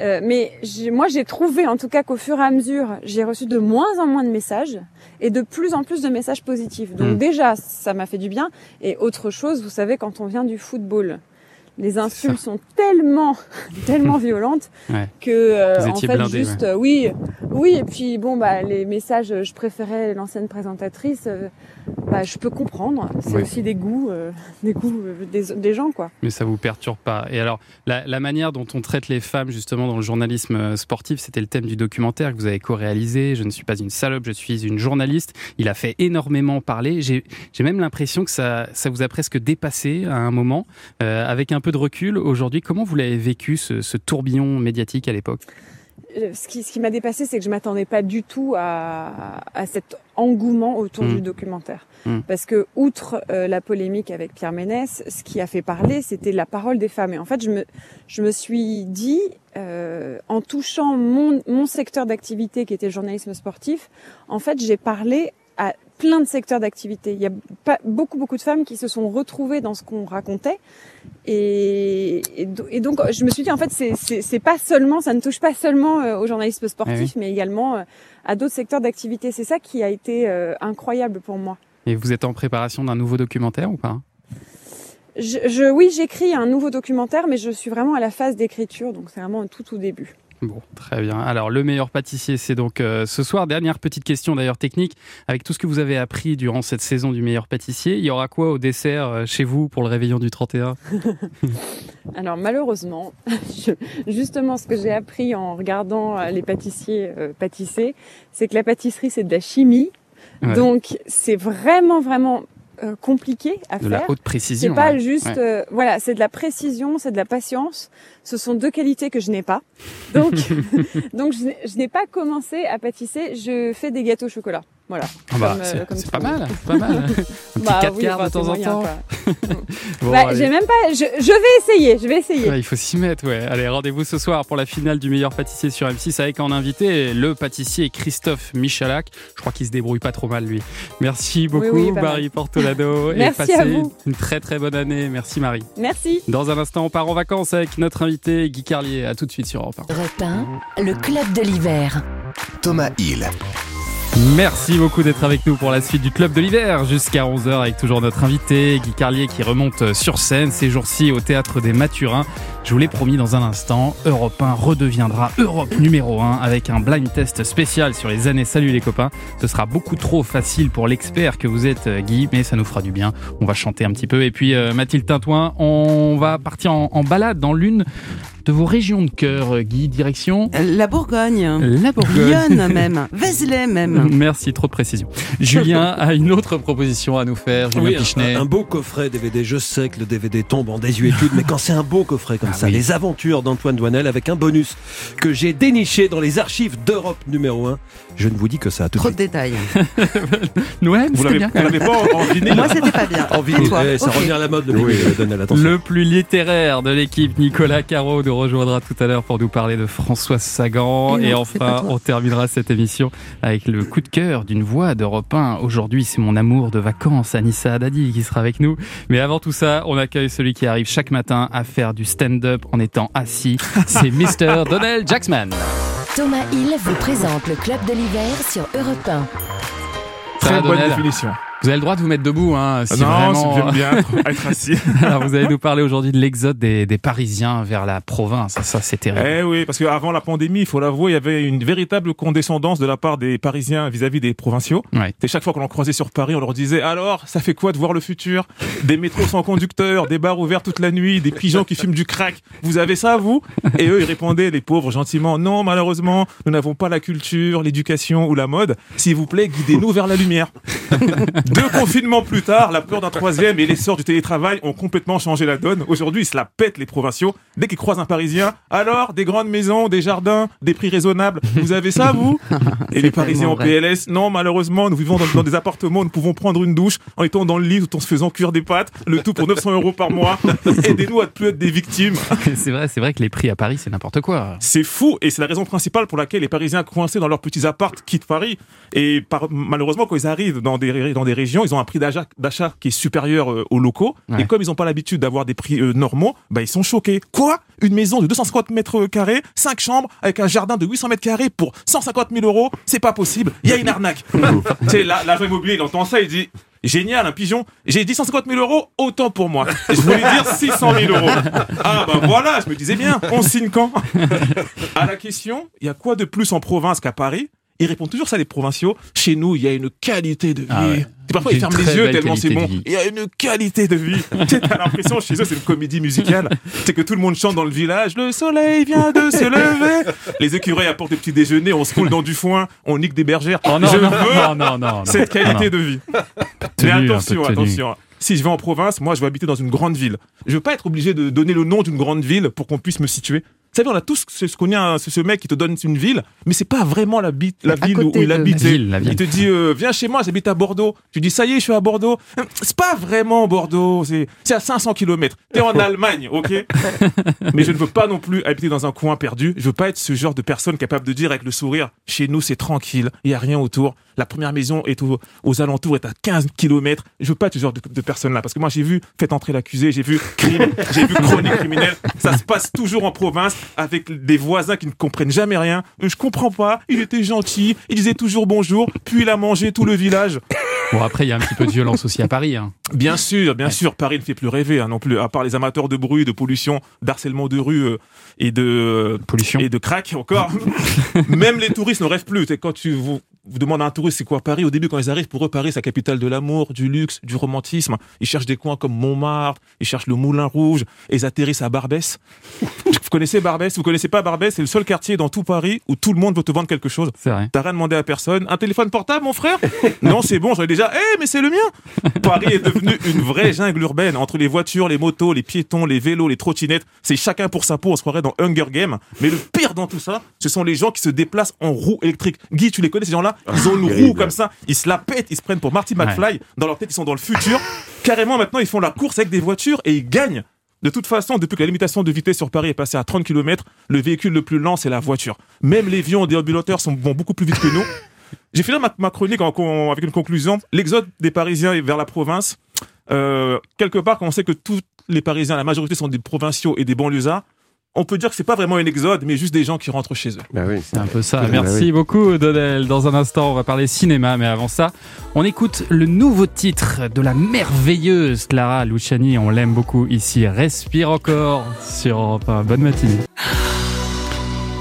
Euh, mais moi, j'ai trouvé, en tout cas, qu'au fur et à mesure, j'ai reçu de moins en moins de messages et de plus en plus de messages positifs. Donc Mm. déjà, ça m'a fait du bien. Et autre chose, vous savez, quand on vient du football, les insultes sont tellement, tellement violentes Ouais. que euh, en fait juste euh, oui, oui et puis bon bah les messages, je préférais l'ancienne présentatrice. euh, bah, je peux comprendre. C'est Oui. aussi des goûts, euh, des goûts euh, des, des gens quoi. Mais ça vous perturbe pas. Et alors, la, la manière dont on traite les femmes justement dans le journalisme sportif, c'était le thème du documentaire que vous avez co-réalisé. Je ne suis pas une salope, je suis une journaliste. Il a fait énormément parler. J'ai j'ai même l'impression que ça, ça vous a presque dépassé à un moment. Avec un peu de recul, aujourd'hui, comment vous l'avez vécu ce, ce tourbillon médiatique à l'époque? Euh, Ce qui, ce qui m'a dépassé, c'est que je m'attendais pas du tout à, à cet engouement autour Mm. du documentaire. Mm. Parce que, outre euh, la polémique avec Pierre Ménès, ce qui a fait parler, c'était la parole des femmes. Et en fait, je me, je me suis dit, euh, en touchant mon, mon secteur d'activité, qui était le journalisme sportif, en fait, j'ai parlé à plein de secteurs d'activité. Il y a pas, beaucoup, beaucoup de femmes qui se sont retrouvées dans ce qu'on racontait. Et, et, do- et donc, je me suis dit, en fait, c'est- pas seulement, ça ne touche pas seulement euh, au journalisme sportif, mais également euh, à d'autres secteurs d'activité. C'est ça qui a été euh, incroyable pour moi. Et vous êtes en préparation d'un nouveau documentaire ou pas? Je, je, oui, j'écris un nouveau documentaire, mais je suis vraiment à la phase d'écriture, donc c'est vraiment un tout tout début. Bon, très bien. Alors, le meilleur pâtissier, c'est donc euh, ce soir. Dernière petite question d'ailleurs technique. Avec tout ce que vous avez appris durant cette saison du meilleur pâtissier, il y aura quoi au dessert euh, chez vous pour le réveillon du 31 Alors malheureusement, je- justement ce que j'ai appris en regardant euh, les pâtissiers euh, pâtisser, c'est que la pâtisserie c'est de la chimie. Ouais. Donc c'est vraiment vraiment euh, compliqué à De faire. la haute précision. C'est pas ouais. juste, Ouais. euh, voilà, c'est de la précision, c'est de la patience. Ce sont deux qualités que je n'ai pas. Donc, donc je n'ai pas commencé à pâtisser. Je fais des gâteaux au chocolat. Voilà. Ah bah, euh, c'est pas mal, pas mal. Un petit Bah 4 oui, quarts de temps en temps. Bon, Bah, j'ai même pas. Je, je vais essayer. Je vais essayer. Ouais, il faut s'y mettre, ouais. Allez, rendez-vous ce soir pour la finale du meilleur pâtissier sur M6 avec en invité le pâtissier Christophe Michalak. Je crois qu'il se débrouille pas trop mal, lui. Merci beaucoup, oui. Marie Portolano. et Merci passez à vous. une très très bonne année. Merci, Marie. Merci. Dans un instant, on part en vacances avec notre invité Guy Carlier. À tout de suite sur Europe 1. Europe 1, le club de l'hiver. Thomas Hill. Merci beaucoup d'être avec nous pour la suite du Club de l'Hiver jusqu'à 11h avec toujours notre invité Guy Carlier qui remonte sur scène ces jours-ci au Théâtre des Mathurins. Je vous l'ai promis dans un instant, Europe 1 redeviendra Europe numéro 1 avec un blind test spécial sur les années Salut les copains. Ce sera beaucoup trop facile pour l'expert que vous êtes euh, Guy, mais ça nous fera du bien. On va chanter un petit peu. Et puis euh, Mathilde Tintouin, on va partir en balade dans l'une de vos régions de cœur, euh, Guy, direction La Bourgogne. la Bourgogne. Lyon même. Vézelay même. Merci, trop de précision. Julien a une autre proposition à nous faire. Julien Oui, Pichenet. un, un beau coffret DVD. Je sais que le DVD tombe en désuétude, mais quand c'est un beau coffret comme Ah ça, oui. les aventures d'Antoine Douanel avec un bonus que j'ai déniché dans les archives d'Europe numéro 1, je ne vous dis que ça a tout Trop de de détails. Ouais, Vous c'était l'avez pas en, en vinyle Moi, c'était pas bien. En vinyle, ouais, ça revient à la mode, le euh. Le plus littéraire de l'équipe, Nicolas Caro, nous rejoindra tout à l'heure pour nous parler de François Sagan. Et non, enfin, on terminera cette émission avec le coup de cœur d'une voix d'Europe 1. Aujourd'hui, c'est mon amour de vacances, Anissa Haddadi, qui sera avec nous. Mais avant tout ça, on accueille celui qui arrive chaque matin à faire du stand-up en étant assis. C'est Mr. Donald Jacksman. Thomas Hill vous présente le club de l'hiver sur Europe 1. Ça Très bonne Donald définition. Vous avez le droit de vous mettre debout, hein, si non, vraiment... j'aime bien être, assis. Alors, vous allez nous parler aujourd'hui de l'exode des, des Parisiens vers la province. Ça, c'est terrible. Eh oui, parce qu'avant la pandémie, il faut l'avouer, il y avait une véritable condescendance de la part des Parisiens vis-à-vis des provinciaux. Ouais. Et chaque fois qu'on l'on croisait sur Paris, on leur disait alors, ça fait quoi de voir le futur? Des métros sans conducteur, des bars ouverts toute la nuit, des pigeons qui fument du crack. Vous avez ça, vous? Et eux, ils répondaient, les pauvres, gentiment, non, malheureusement, nous n'avons pas la culture, l'éducation ou la mode. S'il vous plaît, guidez-nous vers la lumière. Deux confinements plus tard, la peur d'un troisième et l'essor du télétravail ont complètement changé la donne. Aujourd'hui, ils se la pètent, les provinciaux. Dès qu'ils croisent un Parisien, alors, des grandes maisons, des jardins, des prix raisonnables. Vous avez ça, vous? Et les Parisiens en. PLS, non, malheureusement, nous vivons dans, dans des appartements où nous pouvons prendre une douche en étant dans le lit tout en se faisant cuire des pâtes, le tout pour 900 euros par mois. Aidez-nous à ne plus être des victimes. C'est vrai, c'est vrai que les prix à Paris, c'est n'importe quoi. C'est fou et c'est la raison principale pour laquelle les Parisiens coincés dans leurs petits apparts quittent Paris. Et par- malheureusement, quand ils arrivent dans des, dans des régions, ils ont un prix d'achat qui est supérieur euh, aux locaux. Ouais. Et comme ils n'ont pas l'habitude d'avoir des prix euh, normaux, bah, ils sont choqués. Quoi? Une maison de 250 mètres carrés, 5 chambres, avec un jardin de 800 mètres carrés pour 150 000 euros? C'est pas possible. Il y a une arnaque. tu sais, là, l'agent immobilier, il entend ça, il dit... Génial, un pigeon. J'ai dit 150 000 euros, autant pour moi. Et je voulais dire 600 000 euros. Ah bah voilà, je me disais bien, on signe quand? À la question, il y a quoi de plus en province qu'à Paris? Ils répondent toujours ça, les provinciaux. Chez nous, il y a une qualité de vie. Ah ouais. Et parfois, ils ferment les yeux tellement c'est bon. vie. Il y a une qualité de vie. T'as l'impression, chez eux, c'est une comédie musicale. C'est que tout le monde chante dans le village. Le soleil vient de se lever. Les écureuils apportent des petits déjeuners. On se roule dans du foin. On nique des bergères. Oh non, je non, veux non, cette qualité de vie. Tenue, Mais attention, attention. Si je vais en province, moi, je vais habiter dans une grande ville. Je veux pas être obligé de donner le nom d'une grande ville pour qu'on puisse me situer. Vous savez, on a tous ce ce qu'on a, ce ce mec qui te donne une ville, mais c'est pas vraiment la, bite- la ville où, il de- habite. La ville, la ville. Il te dit, euh, viens chez moi, j'habite à Bordeaux. Tu dis, ça y est, je suis à Bordeaux. C'est pas vraiment Bordeaux, c'est c'est à 500 km. T'es en Allemagne, ok? Mais je ne veux pas non plus habiter dans un coin perdu. Je veux pas être ce genre de personne capable de dire avec le sourire, chez nous c'est tranquille, il y a rien autour. La première maison est au- aux alentours, est à 15 km. Je veux pas être ce genre de, de personne-là. Parce que moi, j'ai vu Faites entrer l'accusé, j'ai vu Crime, j'ai vu Chronique criminelle. Ça se passe toujours en province avec des voisins qui ne comprennent jamais rien. Euh, Je comprends pas. Il était gentil. Il disait toujours bonjour. Puis il a mangé tout le village. Bon, après, il y a un petit peu de violence aussi à Paris. Hein. Bien sûr, bien sûr, Paris ne fait plus rêver hein, non plus, à part les amateurs de bruit, de pollution, d'harcèlement de rue euh, et de Pollution. et de crack encore. Même les touristes ne rêvent plus. Quand tu vous, vous demandez à un touriste c'est quoi Paris, au début quand ils arrivent, pour eux Paris c'est la capitale de l'amour, du luxe, du romantisme. Ils cherchent des coins comme Montmartre, ils cherchent le Moulin Rouge, et ils atterrissent à Barbès. Vous connaissez Barbès Si vous connaissez pas Barbès, c'est le seul quartier dans tout Paris où tout le monde veut te vendre quelque chose. C'est vrai. T'as rien demandé à personne. Un téléphone portable, mon frère? Non, c'est bon, j'en ai déjà. Eh, mais c'est le mien Paris est devenu une vraie jungle urbaine entre les voitures, les motos, les piétons, les vélos, les trottinettes. C'est chacun pour sa peau, on se croirait dans Hunger Games. Mais le pire dans tout ça, ce sont les gens qui se déplacent en roue électrique. Guy, tu les connais ces gens-là? Ils ont une roue comme ça, ils se la pètent, ils se prennent pour Marty McFly. Dans leur tête, ils sont dans le futur. Carrément, maintenant, ils font la course avec des voitures et ils gagnent. De toute façon, depuis que la limitation de vitesse sur Paris est passée à 30 km, le véhicule le plus lent, c'est la voiture. Même les avions déambulateurs sont, vont beaucoup plus vite que nous. J'ai fini ma, chronique avec une conclusion. L'exode des Parisiens vers la province, euh, quelque part, quand on sait que tous les Parisiens, la majorité sont des provinciaux et des banlieusards, on peut dire que c'est pas vraiment un exode, mais juste des gens qui rentrent chez eux. Bah oui. C'est un peu ça. Bah Merci oui. beaucoup, Dodel. Dans un instant, on va parler cinéma, mais avant ça, on écoute le nouveau titre de la merveilleuse Clara Luciani. On l'aime beaucoup ici. Respire encore sur Europe 1. Bonne matinée.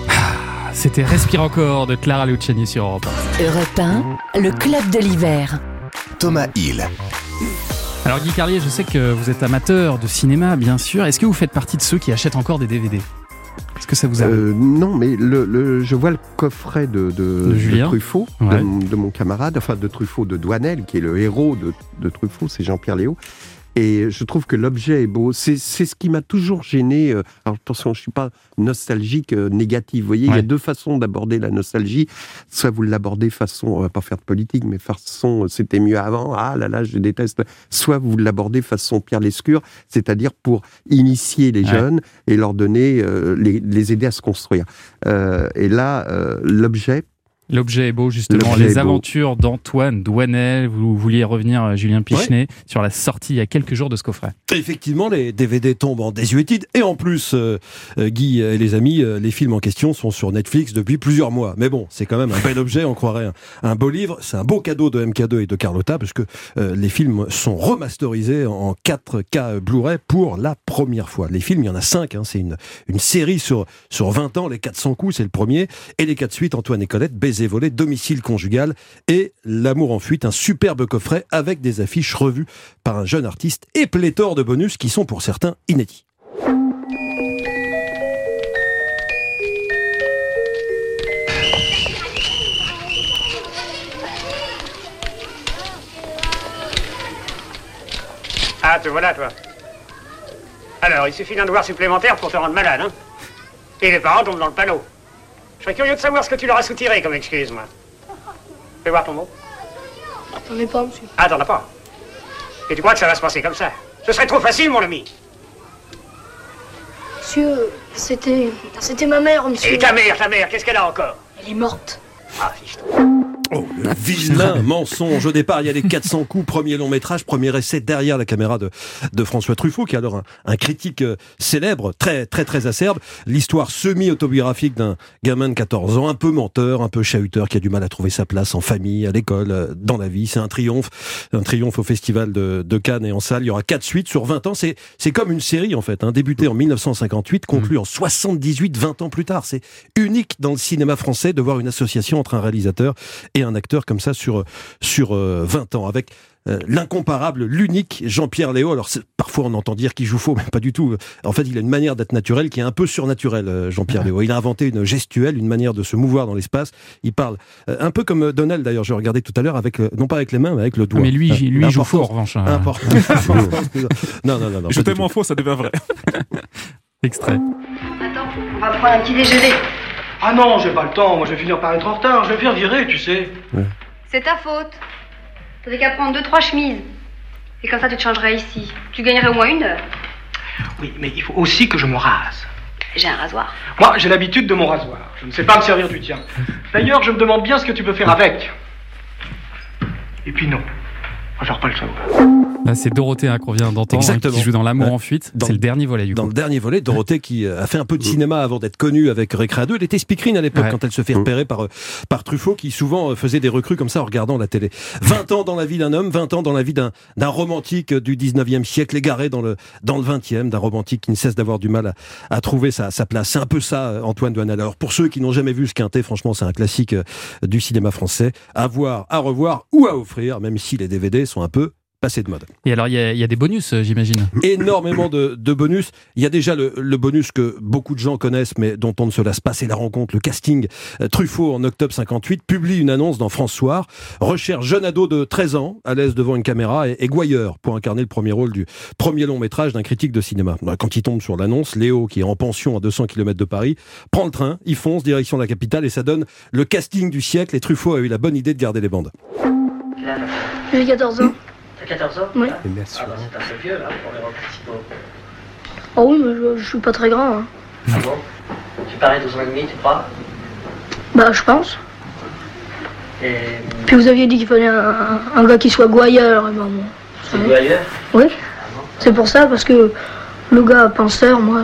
Ah, C'était Respire encore de Clara Luciani sur Europe 1. Europe 1, le club de l'hiver. Thomas Hill. Alors Guy Carlier, je sais que vous êtes amateur de cinéma, bien sûr. Est-ce que vous faites partie de ceux qui achètent encore des DVD Est-ce que ça vous arrive? Euh, non, mais le, le- je vois le coffret de, de, De Julien. Truffaut, Ouais. de, mon- de mon camarade, enfin de Truffaut, de Douanel, qui est le héros de, de Truffaut, c'est Jean-Pierre Léo. Et je trouve que l'objet est beau. C'est c'est ce qui m'a toujours gêné. euh, Alors attention, je suis pas nostalgique euh, négatif. Vous voyez, il y a deux façons d'aborder la nostalgie. Soit vous l'abordez façon, on va pas faire de politique, mais façon euh, c'était mieux avant. Ah là là, je déteste. Soit vous l'abordez façon Pierre Lescure, c'est-à-dire pour initier les Ouais. jeunes et leur donner, euh, les, les aider à se construire. Euh, et là, euh, l'objet, L'objet est beau, justement. Les aventures d'Antoine Douanel. Vous vouliez revenir, euh, Julien Pichenet, sur la sortie il y a quelques jours de ce coffret. Effectivement, les DVD tombent en désuétude. Et en plus, euh, euh, Guy et les amis, euh, les films en question sont sur Netflix depuis plusieurs mois. Mais bon, c'est quand même un bel objet, on croirait un, un beau livre. C'est un beau cadeau de MK2 et de Carlotta, parce que euh, les films sont remasterisés en 4K Blu-ray pour la première fois. Les films, il y en a 5. c'est une, une série sur, sur 20 ans. Les 400 coups, c'est le premier. Et les 4 suites, Antoine et Colette, Baiser volé, Domicile conjugal et L'amour en fuite, un superbe coffret avec des affiches revues par un jeune artiste et pléthore de bonus qui sont pour certains inédits. Ah, te voilà, toi. Alors, il suffit d'un devoir supplémentaire pour te rendre malade, hein Et les parents tombent dans le panneau. Je serais curieux de savoir ce que tu leur as soutiré comme excuse, moi. Fais voir ton mot. J'en ai pas, monsieur. Ah, t'en as pas. Et tu crois que ça va se passer comme ça? Ce serait trop facile, mon ami. Monsieur, c'était. C'était ma mère, monsieur. Et ta mère, ta mère, qu'est-ce qu'elle a encore? Elle est morte. Ah, fiche Oh, le vilain mensonge. Au départ, il y a les 400 coups, premier long métrage, premier essai derrière la caméra de, de François Truffaut, qui est alors un, un critique euh, célèbre, très, très, très acerbe. L'histoire semi-autobiographique d'un gamin de 14 ans, un peu menteur, un peu chahuteur, qui a du mal à trouver sa place en famille, à l'école, euh, dans la vie. C'est un triomphe, un triomphe au festival de, de Cannes et en salle. Il y aura quatre suites sur 20 ans. C'est, c'est comme une série, en fait, hein, débutée en 1958, conclue en 78, 20 ans plus tard. C'est unique dans le cinéma français de voir une association entre un réalisateur et un acteur comme ça sur, sur euh, 20 ans, avec euh, l'incomparable, l'unique Jean-Pierre Léo. Alors parfois on entend dire qu'il joue faux, mais pas du tout. En fait, il a une manière d'être naturel qui est un peu surnaturelle, euh, Jean-Pierre Léo. Il a inventé une gestuelle, une manière de se mouvoir dans l'espace. Il parle euh, un peu comme euh, Donald d'ailleurs, je regardais tout à l'heure, avec non pas avec les mains, mais avec le doigt. mais lui, Euh, lui, il joue faux, en revanche, hein. Important. non, non, non, non. Je tellement faux, ça devient vrai. Extrait. Attends, on va prendre un petit déjeuner. Ah non, j'ai pas le temps, moi je vais finir par être en retard, je vais faire virer, tu sais. C'est ta faute. T'avais qu'à prendre deux, trois chemises. Et comme ça, tu te changerais ici. Tu gagnerais au moins une heure. Oui, mais il faut aussi que je me rase. J'ai un rasoir. Moi, j'ai l'habitude de mon rasoir. Je ne sais pas me servir du tien. D'ailleurs, je me demande bien ce que tu peux faire avec. Et puis non, je le. Là, c'est Dorothée hein, qu'on vient d'entendre, hein, Exactement. qui joue dans L'amour en fuite. Dans- C'est le dernier volet, du Dans coup. le dernier volet, Dorothée qui euh, a fait un peu de cinéma avant d'être connue avec Récréa 2. Elle était speakerine à l'époque Ouais. quand elle se fait repérer par, euh, par Truffaut qui souvent euh, faisait des recrues comme ça en regardant la télé. 20 ans dans la vie d'un homme, 20 ans dans la vie d'un d'un romantique du 19e siècle égaré dans le, dans le 20e, d'un romantique qui ne cesse d'avoir du mal à, à trouver sa, sa place. C'est un peu ça, Antoine Douanel. Alors pour ceux qui n'ont jamais vu ce quintet, franchement, c'est un classique euh, du cinéma français. À voir, à revoir ou à offrir, même si les DVD sont un peu passé de mode. Et alors, il y, a- il y a des bonus, euh, j'imagine. Énormément de, de bonus. Il y a déjà le, le bonus que beaucoup de gens connaissent, mais dont on ne se lasse pas, c'est la rencontre, le casting. Euh, Truffaut, en octobre 58, publie une annonce dans France Soir, recherche jeune ado de 13 ans, à l'aise devant une caméra, et, et gouailleur, pour incarner le premier rôle du premier long métrage d'un critique de cinéma. Bah, Quand il tombe sur l'annonce, Léo, qui est en pension à 200 km de Paris, prend le train, il fonce direction la capitale, et ça donne le casting du siècle, et Truffaut a eu la bonne idée de garder les bandes. J'ai 14 ans. T'as 14 ans Oui. Ah bah c'est assez vieux là pour les. Oh oui, mais je, je suis pas très grand. hein. Ah bon? Tu parais 12 ans et demi, tu crois? Bah, je pense. Et Puis vous aviez dit qu'il fallait un, un gars qui soit gouailleur. et ben bon. c'est où ailleurs Oui. C'est pour ça, parce que le gars penseur, moi.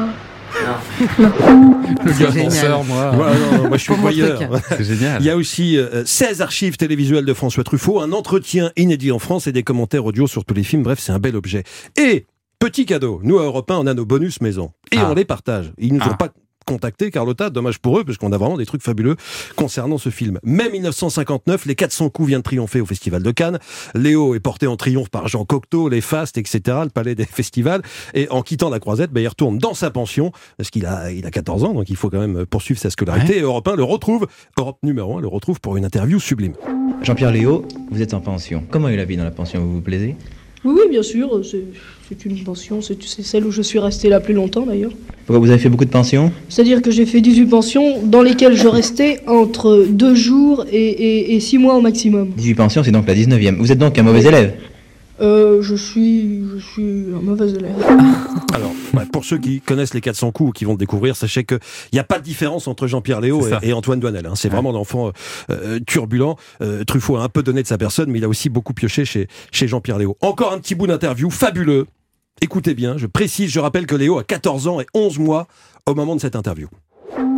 Le gars penseur, moi. Non, moi je suis voyeur. C'est génial. Il y a aussi euh, 16 archives télévisuelles de François Truffaut, un entretien inédit en France et des commentaires audio sur tous les films. Bref, c'est un bel objet. Et, petit cadeau, nous à Europe 1, on a nos bonus maison. Et Ah. on les partage. Ils nous ont Ah. pas contacté, Carlotta, dommage pour eux, parce qu'on a vraiment des trucs fabuleux concernant ce film. Mai 1959, les 400 coups viennent triompher au Festival de Cannes. Léo est porté en triomphe par Jean Cocteau, les Fastes, etc., le palais des festivals. Et en quittant la croisette, ben, il retourne dans sa pension, parce qu'il a, il a 14 ans, donc il faut quand même poursuivre sa scolarité. Et Europe 1 le retrouve, Europe numéro 1 le retrouve pour une interview sublime. Jean-Pierre Léo, vous êtes en pension. Comment est la vie dans la pension? Vous vous plaisez? Oui, oui, bien sûr, c'est c'est une pension, c'est celle où je suis resté la plus longtemps d'ailleurs. Pourquoi vous avez fait beaucoup de pensions? C'est-à-dire que j'ai fait 18 pensions dans lesquelles je restais entre 2 jours et 6 mois au maximum. 18 pensions, c'est donc la 19e. Vous êtes donc un mauvais élève Euh, je suis, je suis un mauvais élève. Alors, ouais, pour ceux qui connaissent les 400 coups ou qui vont le découvrir, sachez qu'il n'y a pas de différence entre Jean-Pierre Léo et Antoine Douanel. hein. C'est vraiment l'enfant euh, euh, turbulent. Euh, Truffaut a un peu donné de sa personne, mais il a aussi beaucoup pioché chez, chez Jean-Pierre Léo. Encore un petit bout d'interview fabuleux. Écoutez bien, je précise, je rappelle que Léo a 14 ans et 11 mois au moment de cette interview.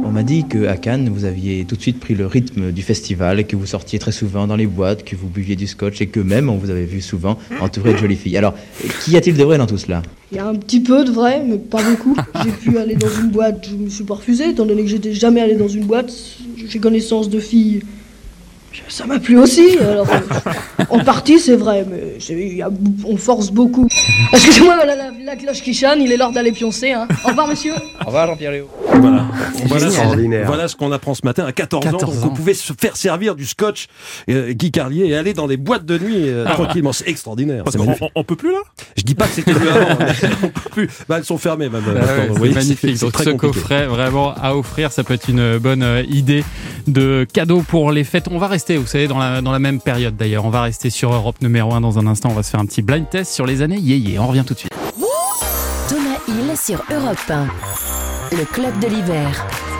On m'a dit qu'à Cannes, vous aviez tout de suite pris le rythme du festival, que vous sortiez très souvent dans les boîtes, que vous buviez du scotch et que même on vous avait vu souvent entouré de jolies filles. Alors, qu'y a-t-il de vrai dans tout cela? Il y a un petit peu de vrai, mais pas beaucoup. J'ai pu aller dans une boîte, je me suis pas refusé, étant donné que j'étais jamais allé dans une boîte. J'ai connaissance de filles. Ça m'a plu aussi. Alors, euh, en partie, c'est vrai, mais y a- on force beaucoup. Excusez-moi, la, la- la cloche qui chante, il est l'heure d'aller pioncer. Hein. Au revoir, monsieur. Au revoir Jean-Pierre Léo. Voilà. Voilà, ce qu'on apprend ce matin à 14, ans. 14 Donc, on ans. pouvait se faire servir du scotch euh, Guy Carlier et aller dans des boîtes de nuit euh, tranquillement. C'est extraordinaire. Parce on- on peut plus là? Je dis pas que c'était mieux avant. mais on peut plus. Bah, elles sont fermées même. Ah maintenant, ouais, vous c'est magnifique. Donc très ce coffret vraiment à offrir, ça peut être une bonne euh, idée de cadeau pour les fêtes. On va rester, vous savez, dans la, même période d'ailleurs. On va rester sur Europe numéro 1 dans un instant. On va se faire un petit blind test sur les années yéyé. On revient tout de suite. Thomas Hill sur Europe 1. Le club de l'hiver.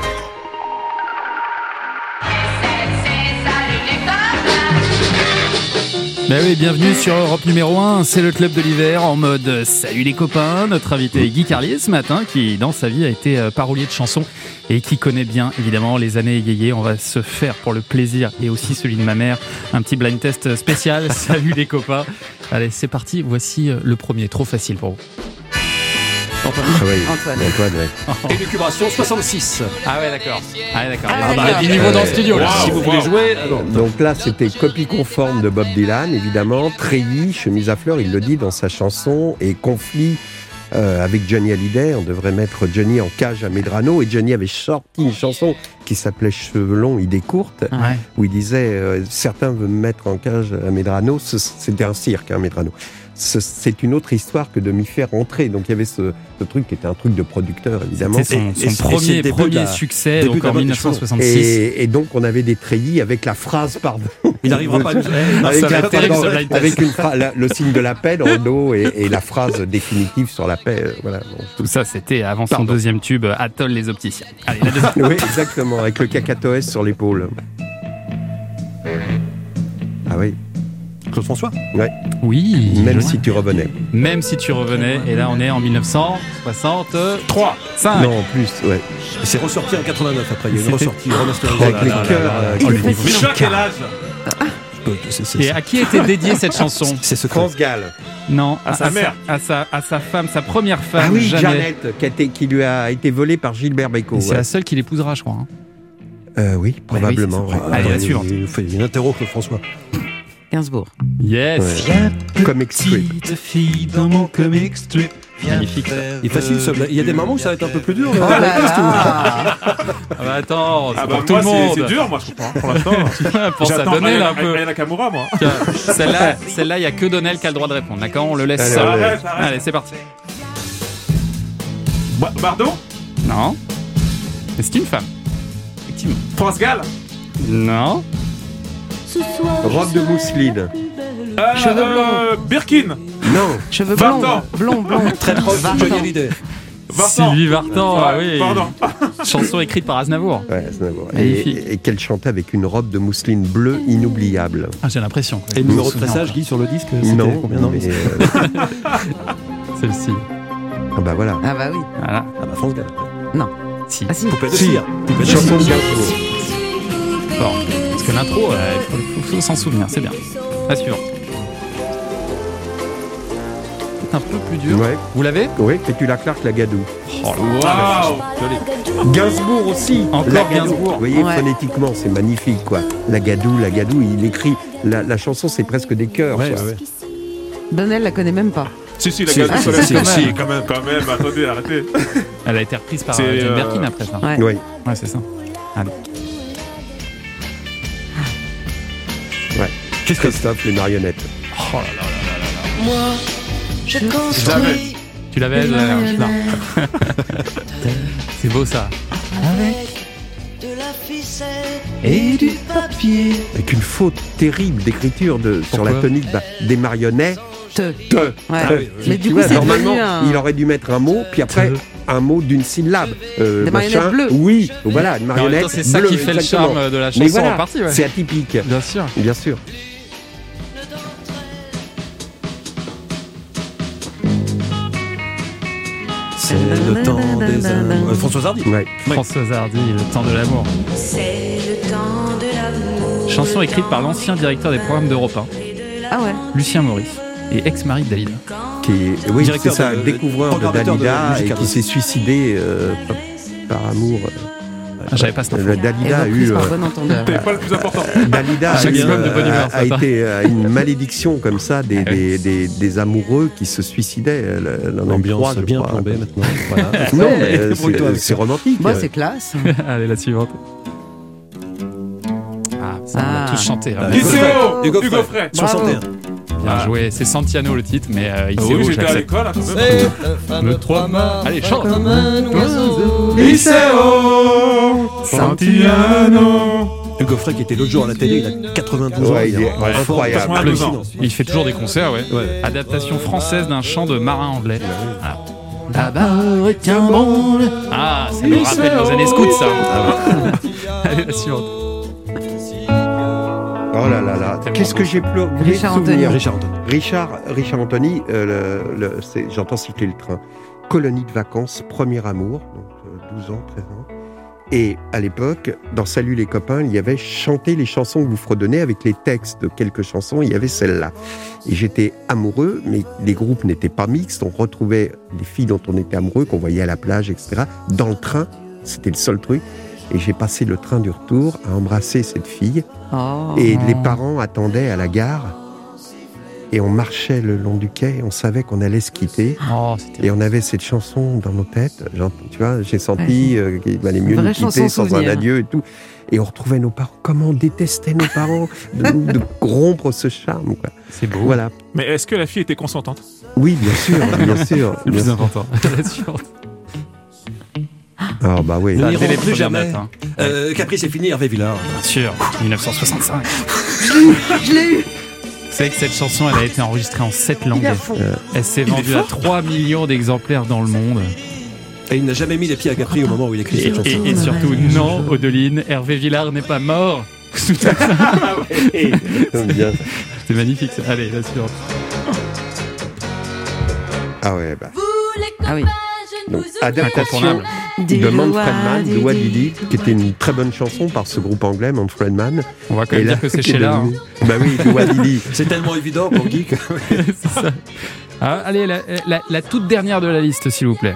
Ben oui, bienvenue sur Europe numéro 1, c'est le club de l'hiver en mode salut les copains. Notre invité Guy Carlier ce matin qui dans sa vie a été euh, parolier de chansons et qui connaît bien évidemment les années yéyé. On va se faire pour le plaisir et aussi celui de ma mère un petit blind test spécial. salut les copains. Allez, c'est parti. Voici euh, le premier, trop facile pour vous. Ah oui, Antoine. Antoine, ouais. Élucubration 66. Ah ouais, d'accord. Ah ouais, d'accord. Ah, Ah, bah, d'accord. du niveau dans le studio là. Si vous voulez jouer, ah non. Donc là, c'était copie conforme de Bob Dylan, évidemment. Treillis, chemise à fleurs, il le dit dans sa chanson. Et conflit euh, avec Johnny Hallyday. On devrait mettre Johnny en cage à Medrano. Et Johnny avait sorti une chanson qui s'appelait Cheveux longs, idées courtes, Ouais. où il disait euh, Certains veulent me mettre en cage à Medrano. C'était un cirque, hein, Medrano. Ce- C'est une autre histoire que de m'y faire rentrer. Donc il y avait ce, ce truc qui était un truc de producteur, évidemment. C'était son, premier, la- succès, donc en mode des cheveux. 1966. Et, et donc on avait des treillis avec la phrase, pardon. Il n'arrivera pas à nous. avec, la- terrible, pardon, une la- le signe de la paix dans le dos et, et la phrase définitive sur la paix. euh, Voilà. Bon, Tout ça, c'était avant son deuxième tube, Atoll les opticiens. Allez, la deuxième. oui, exactement, avec le cacatoès sur l'épaule. Ah oui, Claude François ouais. Oui. Même si tu revenais. Même si tu revenais, et là on est en 1963. 5. Non, en plus, ouais. C'est ressorti en 89 après. Il y a une ressortie remasterisée. Avec Oh les cœurs. euh, Oh, est quel âge C'est- c'est- Et à qui était dédiée cette chanson C'est secret. France Gall. Non, À sa mère. À sa, à sa femme, sa première femme. Ah oui. Jeannette, qui, a été- qui lui a été volée par Gilbert Bécaud. C'est ouais. la seule qui l'épousera, je crois. hein. Euh, oui, probablement. oui, ouais. Allez, la il- suivante. Il nous fait une interro, Claude François. Gainsbourg. Yes. Comic strip. fille dans mon comic strip. Magnifique. Il est facile, ce. Il y a des moments où ça va être un peu plus dur. Oh là. là là. Ah bah attends, c'est Ah pour bah tout le monde. c'est dur, moi, je comprends. Pour l'instant. Pense à J'attends Donnel un peu. Aya Nakamura, moi. Celle-là, celle-là, il y a que Donnel qui a le droit de répondre. D'accord, on le laisse. Allez, ça. allez. Arrête, arrête. Allez, c'est parti. Ba- Bardot? Non. C'est une femme. Effectivement. France Gall? Non. Robe de mousseline. Euh, Cheveux euh, Birkin Non. Cheveux blonds. Vartan. Blond, blond. Très proche de Vartan. Johnny Hallyday. Vincent Sylvie Vartan, ah oui. Pardon. Chanson écrite par Aznavour. Ouais, Aznavour. Magnifique. et, et qu'elle chantait avec une robe de mousseline bleue inoubliable. Ah, j'ai l'impression. Et le numéro de encore. Guy, sur le disque Non, combien Non, mais euh, Celle-ci. ah bah voilà. Ah bah oui. Voilà. Ah bah France Gall. Si. Ah si. Poupée de Si. cire. Poupée de Chanson de. Gainsbourg. Bon. Parce que l'intro, euh, il faut, faut s'en souvenir, c'est bien. La suivante. C'est un peu plus dur. Ouais. Vous l'avez? Oui, Fétula Clark, la Gadou. Oh, Waouh Gainsbourg aussi. Encore La Gadou. Gainsbourg. Vous voyez, Ouais. phonétiquement, c'est magnifique, quoi. La Gadou, la Gadou, il écrit. La, la chanson, c'est presque des chœurs. Ouais, quoi. ouais, ouais. Donnel la connaît même pas. Si, si, la Si, gare si, si, si, quand même, quand même, attendez, arrêtez. Elle a été reprise par euh, Jane euh, Birkin après ça. Ouais. Oui. Ouais, c'est ça. Allez. Qu'est-ce Christophe, les marionnettes. Oh là là là là là. Moi, je construis Tu l'avais C'est beau ça. avec de la ficelle et du papier. Avec une faute terrible d'écriture de, sur la tonique bah, des marionnettes. Te. Te. Ouais. Ah oui, oui. Mais Tu du coup, vois, normalement, un... il aurait dû mettre un mot, puis après Te. un mot d'une syllabe. Euh, Des machin. marionnettes bleues. Oui, voilà, une marionnette. c'est ça bleue, qui fait le charme de la Mais chanson voilà, en partie. Ouais. C'est atypique, Bien sûr. bien sûr. C'est le temps des amours. Euh, François Hardy. Ouais. Françoise Hardy, Le temps de l'amour. C'est le temps de l'amour. Chanson écrite par l'ancien directeur des programmes d'Europe 1, Ah ouais. Lucien Maurice, et ex-mari de Dalida. Qui est, oui, c'est Directeur ça, de- découvreur de Dalida et qui s'est suicidé euh, par, par amour. Ah, J'avais pas cette info. Euh, Dalida a eu. euh. C'est pas le plus important. Dalida a, eu, Maximum de bonne humeur, a- ça, a été euh, une malédiction comme ça des, Ah des, des, des amoureux qui se suicidaient. euh, L'ambiance bien crois. plombée maintenant. Voilà. Non, mais euh, c'est romantique. Moi, c'est classe. Allez, la suivante. Ah, ça, on a Ah. tous chanté. hein. Hugo Hugo Frey. Frey. 61. Bien joué. C'est Santiano le titre, mais euh, Ah Iseo, oui, j'étais à l'école, quand même. Le 3 Allez, chante Iseo Santiano Hugo Frey qui était l'autre jour à la télé, il a 92 ans. Il est un incroyable. hallucinant. Il fait toujours des concerts, ouais. Ouais. Adaptation française d'un chant de marin anglais. Un monde. Ah, ça nous rappelle nos années scouts, ça. Allez, la suivante. Oh là là là. Qu'est-ce que j'ai pleuré Richard Anthony. Richard Anthony. Richard, Richard Anthony, euh, le- le- c'est- j'entends siffler le train. Colonie de vacances, premier amour, donc euh, 12 ans, 13 ans. Et à l'époque, dans Salut les copains, il y avait chanter les chansons que vous fredonnez avec les textes de quelques chansons, il y avait celle-là. Et j'étais amoureux, mais les groupes n'étaient pas mixtes, on retrouvait les filles dont on était amoureux, qu'on voyait à la plage, etc. Dans le train, c'était le seul truc. Et j'ai passé le train du retour à embrasser cette fille. Oh. Et les parents attendaient à la gare. Et on marchait le long du quai, on savait qu'on allait se quitter. Oh, Et on avait cette chanson dans nos têtes. Tu vois, j'ai senti euh, qu'il valait mieux nous quitter sans un adieu et tout. Et on retrouvait nos parents. Comment on détestait nos parents de, de rompre ce charme. c'est beau. Voilà. Mais est-ce que la fille était consentante? Oui, bien sûr, bien sûr. Le bien plus sûr. important. Ah bah oui. Nous n'irons les plus jamais. hein. Euh, Capri, c'est fini, Hervé Villard. Bien sûr, 1965. Je l'ai eu. Vous savez que cette chanson, elle a été enregistrée en 7 langues. Euh, Elle s'est vendue à fort. 3 millions d'exemplaires dans le monde. Et il n'a jamais mis les pieds à Capri au moment où il écrit Et, cette chanson. et- et surtout, non, Odeline, Hervé Villard n'est pas mort. Bien. C'est magnifique. ça. Allez, la suivante. Ah ouais, bah. Ah oui. Donc, adaptation Incontournable. de Manfred Mann, Didi. de Wadidi, qui était une très bonne chanson par ce groupe anglais, Manfred Mann. On va quand même là, dire que c'est est Sheila. hein. Bah oui, de Wadidi. C'est tellement évident pour Guy que... C'est ça. Ah, allez, la, la- la toute dernière de la liste, s'il vous plaît.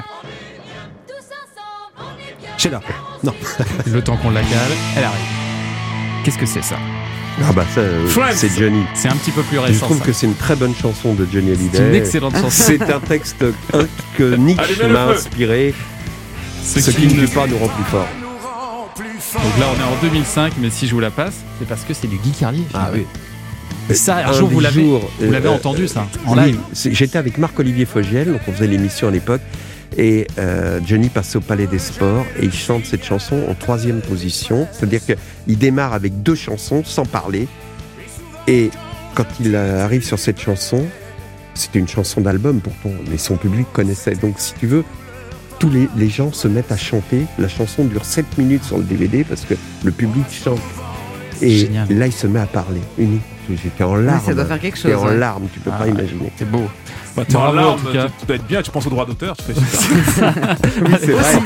Sheila. Non. Le temps qu'on la cale, elle arrive. Qu'est-ce que c'est ça? Ah bah ça, euh, c'est Johnny. C'est un petit peu plus Je récent. trouve ça. que c'est une très bonne chanson de Johnny Hallyday. C'est une excellente chanson. C'est un texte que le m'a inspiré. Ce Ce, qui qui ne tue pas nous rend plus fort. Donc là, on est en 2005, mais si je vous la passe, c'est parce que c'est du Guy Carlier. Ah oui. Et ça, un, Un jour, vous l'avez, jours, vous l'avez euh, entendu, ça, en oui, live. J'étais avec Marc-Olivier Fogiel, donc on faisait l'émission à l'époque, et euh, Johnny passe au Palais des Sports et il chante cette chanson en troisième position, c'est-à-dire qu'il démarre avec deux chansons sans parler, et quand il arrive sur cette chanson, c'était une chanson d'album pourtant, mais son public connaissait, donc si tu veux, tous les, les gens se mettent à chanter, la chanson dure 7 minutes sur le DVD parce que le public chante. Et Génial. là, il se met à parler. Unique. J'étais en larmes. ça doit faire quelque J'étais chose, en ouais. larmes, tu peux Ah pas ouais. imaginer. C'est beau. Bah, t'es en larmes, tout cas. tu, tu dois être bien, tu penses au droit d'auteur, tu fais super. Oui, c'est vrai.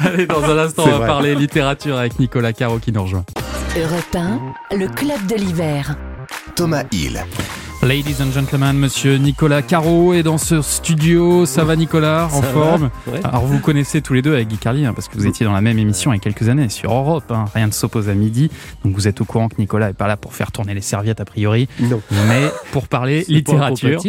Allez, dans un instant, on va vrai. parler littérature avec Nicolas Caro qui nous rejoint. Europe 1, le club de l'hiver. Thomas Hill. Ladies and gentlemen, monsieur Nicolas Caro est dans ce studio. Ça va, Nicolas En Ça forme va, ouais. Alors, vous connaissez tous les deux avec Guy Carlier, hein, parce que vous étiez dans la même émission il y a quelques années sur Europe. hein. Rien ne s'oppose à midi. Donc, vous êtes au courant que Nicolas est pas là pour faire tourner les serviettes, a priori, Non. mais pour parler littérature.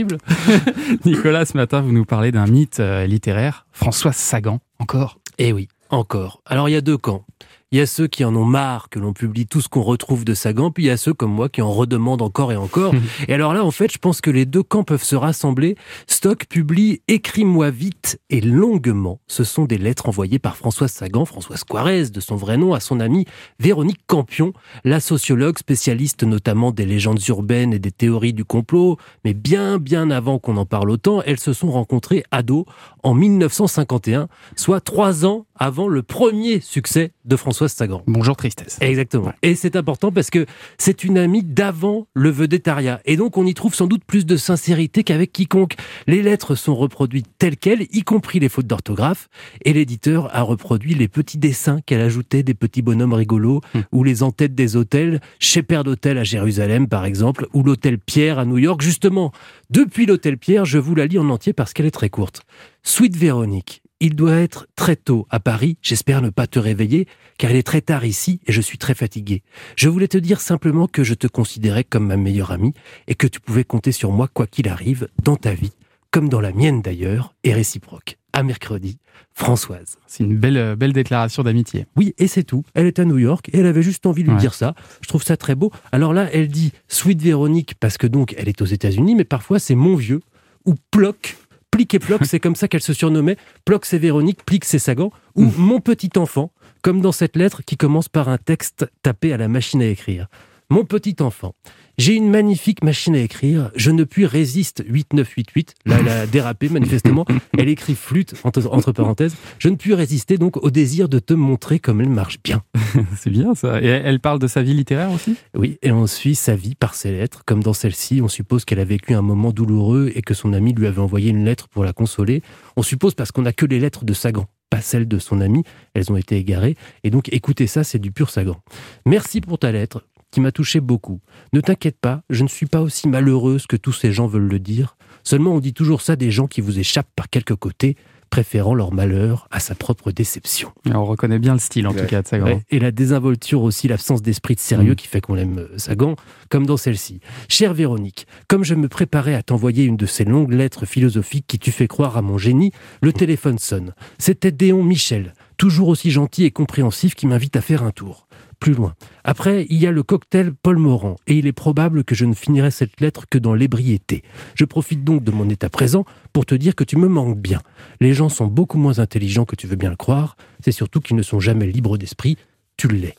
Nicolas, ce matin, vous nous parlez d'un mythe euh, littéraire. François Sagan, encore Eh oui, encore. Alors il y a deux camps. Il y a ceux qui en ont marre que l'on publie tout ce qu'on retrouve de Sagan, puis il y a ceux comme moi qui en redemandent encore et encore. et alors là, en fait, je pense que les deux camps peuvent se rassembler. Stock publie Écris-moi vite et longuement. Ce sont des lettres envoyées par Françoise Sagan, Françoise Quarez, de son vrai nom, à son amie Véronique Campion, la sociologue spécialiste notamment des légendes urbaines et des théories du complot. Mais bien, bien avant qu'on en parle autant, elles se sont rencontrées ados en 1951, soit trois ans avant le premier succès de Françoise Sagan. Bonjour Tristesse. Exactement. Et c'est important parce que c'est une amie d'avant le vedettariat. Et donc on y trouve sans doute plus de sincérité qu'avec quiconque. Les lettres sont reproduites telles quelles, y compris les fautes d'orthographe. Et l'éditeur a reproduit les petits dessins qu'elle ajoutait des petits bonhommes rigolos ou les entêtes des hôtels, chez Père d'Hôtel à Jérusalem par exemple, ou l'hôtel Pierre à New York. Justement, depuis l'hôtel Pierre, je vous la lis en entier parce qu'elle est très courte. Suite Véronique. Il doit être très tôt à Paris, j'espère ne pas te réveiller, car il est très tard ici et je suis très fatigué. Je voulais te dire simplement que je te considérais comme ma meilleure amie et que tu pouvais compter sur moi quoi qu'il arrive dans ta vie, comme dans la mienne d'ailleurs, et réciproque. À mercredi, Françoise. C'est une belle, euh, belle déclaration d'amitié. Oui, et c'est tout. Elle est à New York et elle avait juste envie de lui Ouais. dire ça. Je trouve ça très beau. Alors là, elle dit Sweet Véronique parce que donc elle est aux États-Unis, mais parfois c'est mon vieux ou Ploc. Plic et Ploc, c'est comme ça qu'elle se surnommait. Ploc, c'est Véronique, Plic, c'est Sagan. Ou mon petit enfant, comme dans cette lettre qui commence par un texte tapé à la machine à écrire. Mon petit enfant, j'ai une magnifique machine à écrire, je ne puis résiste 8988. Là, elle a dérapé manifestement. Elle écrit flûte, entre, entre parenthèses. Je ne puis résister donc au désir de te montrer comme elle marche bien. C'est bien ça. Et elle parle de sa vie littéraire aussi? Oui, et on suit sa vie par ses lettres. Comme dans celle-ci, on suppose qu'elle a vécu un moment douloureux et que son ami lui avait envoyé une lettre pour la consoler. On suppose parce qu'on n'a que les lettres de Sagan, pas celles de son ami. Elles ont été égarées. Et donc, écoutez ça, c'est du pur Sagan. Merci pour ta lettre, qui m'a touché beaucoup. Ne t'inquiète pas, je ne suis pas aussi malheureuse que tous ces gens veulent le dire. Seulement, on dit toujours ça des gens qui vous échappent par quelque côté, préférant leur malheur à sa propre déception. Et On reconnaît bien le style en tout cas de Sagan. Ouais, et la désinvolture aussi, l'absence d'esprit de sérieux Mm. qui fait qu'on aime euh, Sagan, comme dans celle-ci. Chère Véronique, comme je me préparais à t'envoyer une de ces longues lettres philosophiques qui tu fais croire à mon génie, le téléphone sonne. C'était Déon Michel, toujours aussi gentil et compréhensif, qui m'invite à faire un tour. Plus loin. Après, il y a le cocktail Paul Morand, et il est probable que je ne finirai cette lettre que dans l'ébriété. Je profite donc de mon état présent pour te dire que tu me manques bien. Les gens sont beaucoup moins intelligents que tu veux bien le croire, c'est surtout qu'ils ne sont jamais libres d'esprit, tu l'es.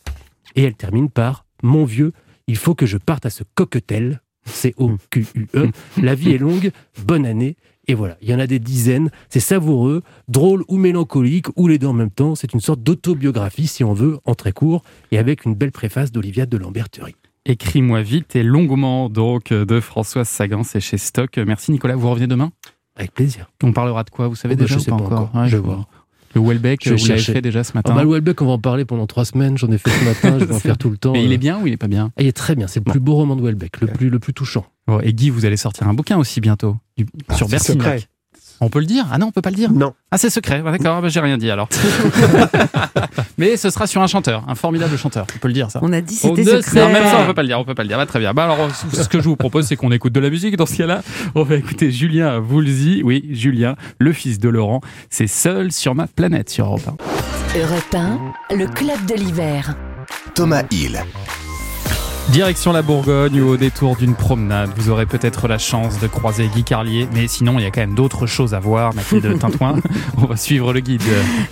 Et elle termine par Mon vieux, il faut que je parte à ce cocktail, C-O-Q-U-E. La vie est longue, bonne année. Et voilà, il y en a des dizaines. C'est savoureux, drôle ou mélancolique, ou les deux en même temps. C'est une sorte d'autobiographie, si on veut, en très court, et avec une belle préface d'Olivia de Lamberterie. Écris-moi vite et longuement donc de Françoise Sagan, c'est chez Stock. Merci Nicolas, vous revenez demain? Avec plaisir. On parlera de quoi, vous savez Oh bah, déjà je ou sais pas encore? Ouais, Je je vois. Le Welbeck, Je vais vous l'avez fait déjà ce matin Ah bah, le Welbeck, on va en parler pendant trois semaines. J'en ai fait ce matin, je vais en faire tout le temps. Mais il Euh, est bien ou il est pas bien? Il est très bien. C'est le plus beau roman de Welbeck, le plus, le plus touchant. Bon, Et Guy, vous allez sortir un bouquin aussi bientôt, du- sur Bertignac. On peut le dire? Ah non, on peut pas le dire? Non. Ah, c'est secret. Ouais, D'accord, bah, j'ai rien dit alors. Mais ce sera sur un chanteur, un formidable chanteur. On peut le dire ça. On a dit On c'était ne- secret. Non, même ça, on peut pas le dire. On peut pas le dire. Bah, très bien. Bah, alors, ce que je vous propose, c'est qu'on écoute de la musique. Dans ce cas-là, on va écouter Julien Voulzy. Oui, Julien, le fils de Laurent. C'est seul sur ma planète sur Europe 1. Europe 1, le club de l'hiver. Thomas Hill. Direction la Bourgogne ou au détour d'une promenade, vous aurez peut-être la chance de croiser Guy Carlier, mais sinon il y a quand même d'autres choses à voir, Mathilde Tintouin. On va suivre le guide.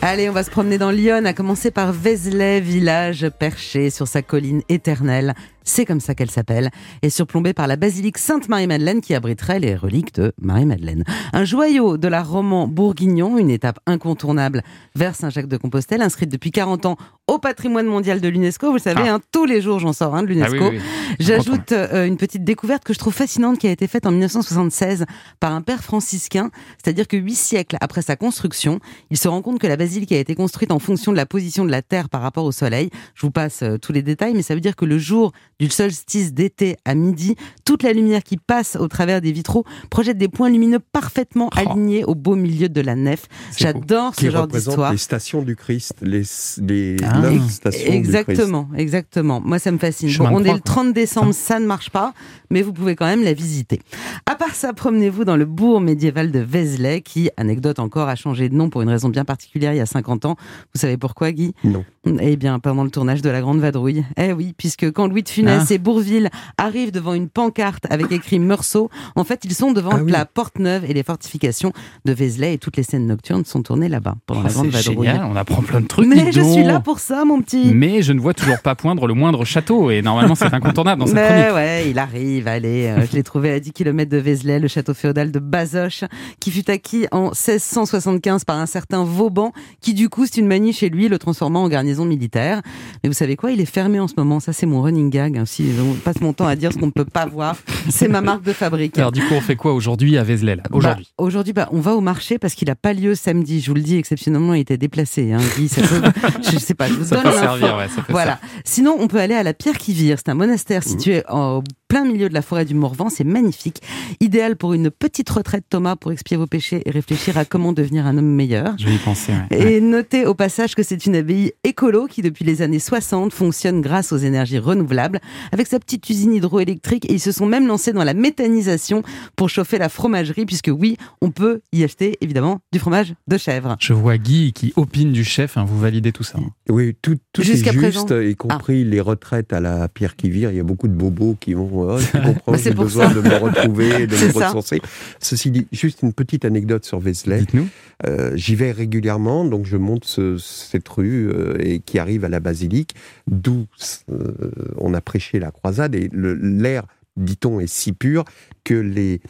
Allez, on va se promener dans Lyon, à commencer par Vézelay, village perché sur sa colline éternelle. C'est comme ça qu'elle s'appelle, et surplombée par la basilique Sainte-Marie-Madeleine qui abriterait les reliques de Marie-Madeleine. Un joyau de l'art roman bourguignon, une étape incontournable vers Saint-Jacques-de-Compostelle, inscrite depuis 40 ans au patrimoine mondial de l'UNESCO. Vous le savez, Ah. hein, tous les jours j'en sors un de l'UNESCO. Ah oui, oui, oui. J'ajoute euh, une petite découverte que je trouve fascinante qui a été faite en 1976 par un père franciscain, c'est-à-dire que huit siècles après sa construction, il se rend compte que la basilique a été construite en fonction de la position de la terre par rapport au soleil. Je vous passe euh, tous les détails, mais ça veut dire que le jour du solstice d'été à midi, toute la lumière qui passe au travers des vitraux projette des points lumineux parfaitement alignés au beau milieu de la nef. J'adore ce Qui genre d'histoire. les stations du Christ, les, les Ah. stations du Christ. Exactement, exactement. Moi, ça me fascine. Bon, on est le 30 décembre, ça ne marche pas, mais vous pouvez quand même la visiter. À part ça, promenez-vous dans le bourg médiéval de Vézelay, qui, anecdote encore, a changé de nom pour une raison bien particulière il y a 50 ans. Vous savez pourquoi, Guy? Non. Eh bien, pendant le tournage de La Grande Vadrouille. Eh oui, puisque quand Louis de Funès Ah. et Bourville arrivent devant une pancarte avec écrit Meursault, en fait, ils sont devant Ah oui. la Porte Neuve et les fortifications de Vézelay et toutes les scènes nocturnes sont tournées là-bas pendant La Oh, Grande c'est Vadrouille. génial, on apprend plein de trucs. Mais je suis là pour ça, mon petit. Mais je ne vois toujours pas poindre le moindre château, et normalement c'est incontournable dans cette Mais chronique. ouais, il arrive, allez, euh, je l'ai trouvé à 10 km de Vézelay, le château féodal de Bazoches, qui fut acquis en 1675 par un certain Vauban, qui du coup, c'est une manie chez lui, le transformant en garnison militaire. Mais vous savez quoi, il est fermé en ce moment, ça c'est mon running gag, hein. si on passe mon temps à dire ce qu'on ne peut pas voir, c'est ma marque de fabrique. Alors du coup, on fait quoi aujourd'hui à Vézelay Aujourd'hui. Bah, Aujourd'hui, bah, on va au marché parce qu'il n'a pas lieu samedi. Je vous le dis, exceptionnellement, il était déplacé. Hein, Guy, ça peut- je sais pas, je vous Ça donne peut l'info. servir, ouais, ça peut Voilà. Sinon, on peut aller à la Pierre qui vire. C'est un monastère situé au plein milieu de la forêt du Morvan. C'est magnifique. Idéal pour une petite retraite, Thomas, pour expier vos péchés et réfléchir à comment devenir un homme meilleur. Je vais y penser. ouais. Et notez au passage que c'est une abbaye écolo qui, depuis les années 60, fonctionne grâce aux énergies renouvelables, avec sa petite usine hydroélectrique. Et ils se sont même lancés dans la méthanisation pour chauffer la fromagerie, puisque oui, on peut y acheter évidemment du fromage de chèvre. Je vois Guy qui opine du chef, hein, vous validez tout ça. hein. Oui, tout, tout est juste, présent. Ah. y compris les retraites à la pierre qui vire. Il y a beaucoup de bobos qui vont, oh, comprends, Bah, j'ai besoin ça. de me retrouver, de me ressourcer. Ceci dit, juste une petite anecdote sur Vézelay. Dites-nous. Euh, J'y vais régulièrement, donc je monte ce- cette rue euh, et qui arrive à la basilique, d'où euh, on a prêché la croisade et l'air, dit-on, est si pur que les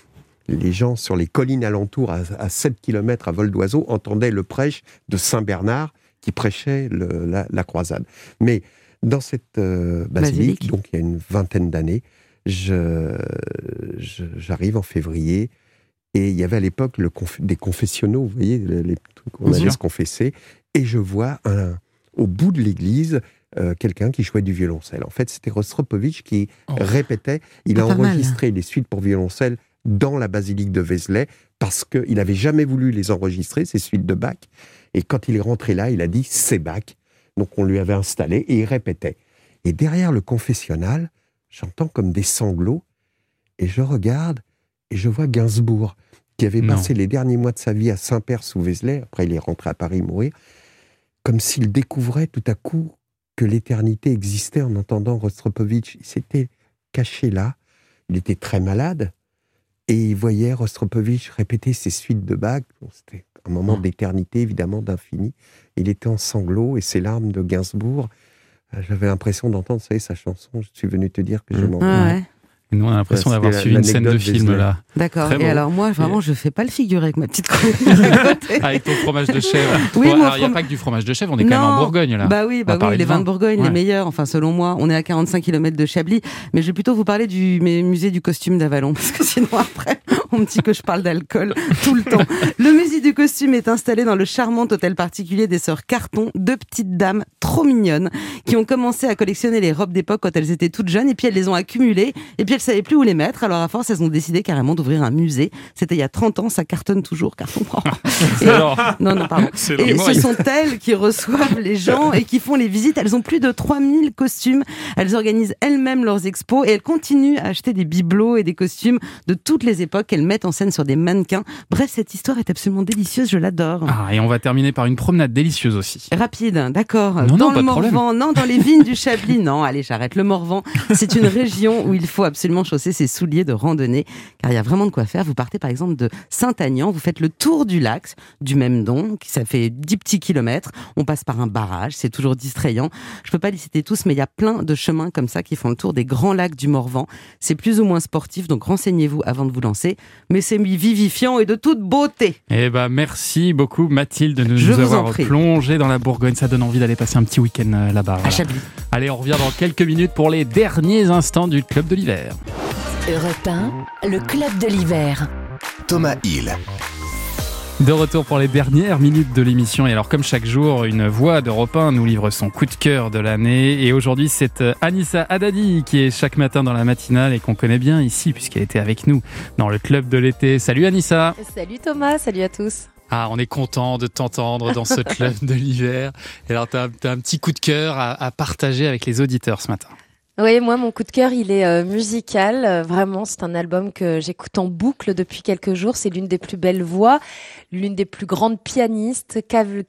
les gens sur les collines alentours, à, à 7 km à vol d'oiseau, entendaient le prêche de Saint Bernard qui prêchait le- la, la croisade. Mais dans cette euh, basilique, Basilique. donc il y a une vingtaine d'années, je- je- j'arrive en février et il y avait à l'époque le conf- des confessionnaux, vous voyez, les, trucs où on allait se confesser, et je vois un, au bout de l'église euh, quelqu'un qui jouait du violoncelle. En fait, c'était Rostropovitch qui répétait, il a Oh. Pas mal. enregistré les suites pour violoncelle dans la basilique de Vézelay parce qu'il n'avait jamais voulu les enregistrer, ces suites de Bach. Et quand il est rentré là, il a dit c'est Bach. Donc on lui avait installé et il répétait. Et derrière le confessionnal, j'entends comme des sanglots et je regarde et je vois Gainsbourg qui avait Non. passé les derniers mois de sa vie à Saint-Père sous Vézelay. Après, il est rentré à Paris mourir. Comme s'il découvrait tout à coup que l'éternité existait en entendant Rostropovitch. Il s'était caché là. Il était très malade. Et il voyait Rostropovitch répéter ses suites de. Bon, C'était un moment Ah. d'éternité, évidemment, d'infini. Il était en sanglots et ses larmes de Gainsbourg. J'avais l'impression d'entendre, vous savez, sa chanson. Je suis venu te dire que je m'en Ah ouais. Et nous, on a l'impression d'avoir suivi une scène de film là. D'accord. Et beau. alors moi, vraiment, je fais pas le figure avec ma petite côté. Avec ton fromage de chèvre. Oui, alors, il n'y a pas que du fromage de chèvre, on est quand même en. Bourgogne là. Bah oui, bah oui, les vins vin. de Bourgogne, Ouais. les meilleurs, enfin selon moi. On est à 45 km de Chablis, mais je vais plutôt vous parler du musée du costume d'Avalon, parce que sinon après, on me dit que je parle d'alcool tout le temps. Le musée du costume est installé dans le charmant hôtel particulier des sœurs Carton, deux petites dames trop mignonnes, qui ont commencé à collectionner les robes d'époque quand elles étaient toutes jeunes, et puis elles les ont accumulées, et puis elles savaient plus où les mettre. Alors à force, elles ont décidé carrément d'ouvrir un musée. C'était il y a 30 ans, ça cartonne toujours, car comprend. Et- non, non, pardon. Et ce sont elles qui reçoivent les gens et qui font les visites. Elles ont plus de 3000 costumes. Elles organisent elles-mêmes leurs expos et elles continuent à acheter des bibelots et des costumes de toutes les époques qu'elles mettent en scène sur des mannequins. Bref, cette histoire est absolument délicieuse, je l'adore. Ah, et on va terminer par une promenade délicieuse aussi. Rapide, d'accord. Non, dans non, pas le. Morvan, non, dans les vignes du Chablis, non, allez, j'arrête. Le Morvan, c'est une région où il faut absolument chausser ses souliers de randonnée, car il y a vraiment de quoi faire. Vous partez par exemple de Saint-Agnan, vous faites le tour du lac, du même don, qui ça fait 10 petits kilomètres. On passe par un barrage, c'est toujours distrayant. Je peux pas les citer tous, mais il y a plein de chemins comme ça qui font le tour des grands lacs du Morvan. C'est plus ou moins sportif, donc renseignez-vous avant de vous lancer. Mais c'est vivifiant et de toute beauté. Eh ben, merci beaucoup Mathilde de nous en avoir plongé dans la Bourgogne. Ça donne envie d'aller passer un petit week-end euh, là-bas. voilà. Chablis. Allez, on revient dans quelques minutes pour les derniers instants du Club de l'hiver. Europe 1, le club de l'hiver. Thomas Hill. De retour pour les dernières minutes de l'émission. Et alors, comme chaque jour, une voix d'Europe 1 nous livre son coup de cœur de l'année. Et aujourd'hui, c'est euh, Anissa Haddadi qui est chaque matin dans la matinale et qu'on connaît bien ici puisqu'elle était avec nous dans le club de l'été. Salut Anissa Salut Thomas, salut à tous. Ah, on est content de t'entendre dans ce club de l'hiver. Et alors, tu as, un petit coup de cœur à, à partager avec les auditeurs ce matin. Oui, moi, mon coup de cœur, il est euh, musical. Euh, vraiment, c'est un album que j'écoute en boucle depuis quelques jours. C'est l'une des plus belles voix, l'une des plus grandes pianistes,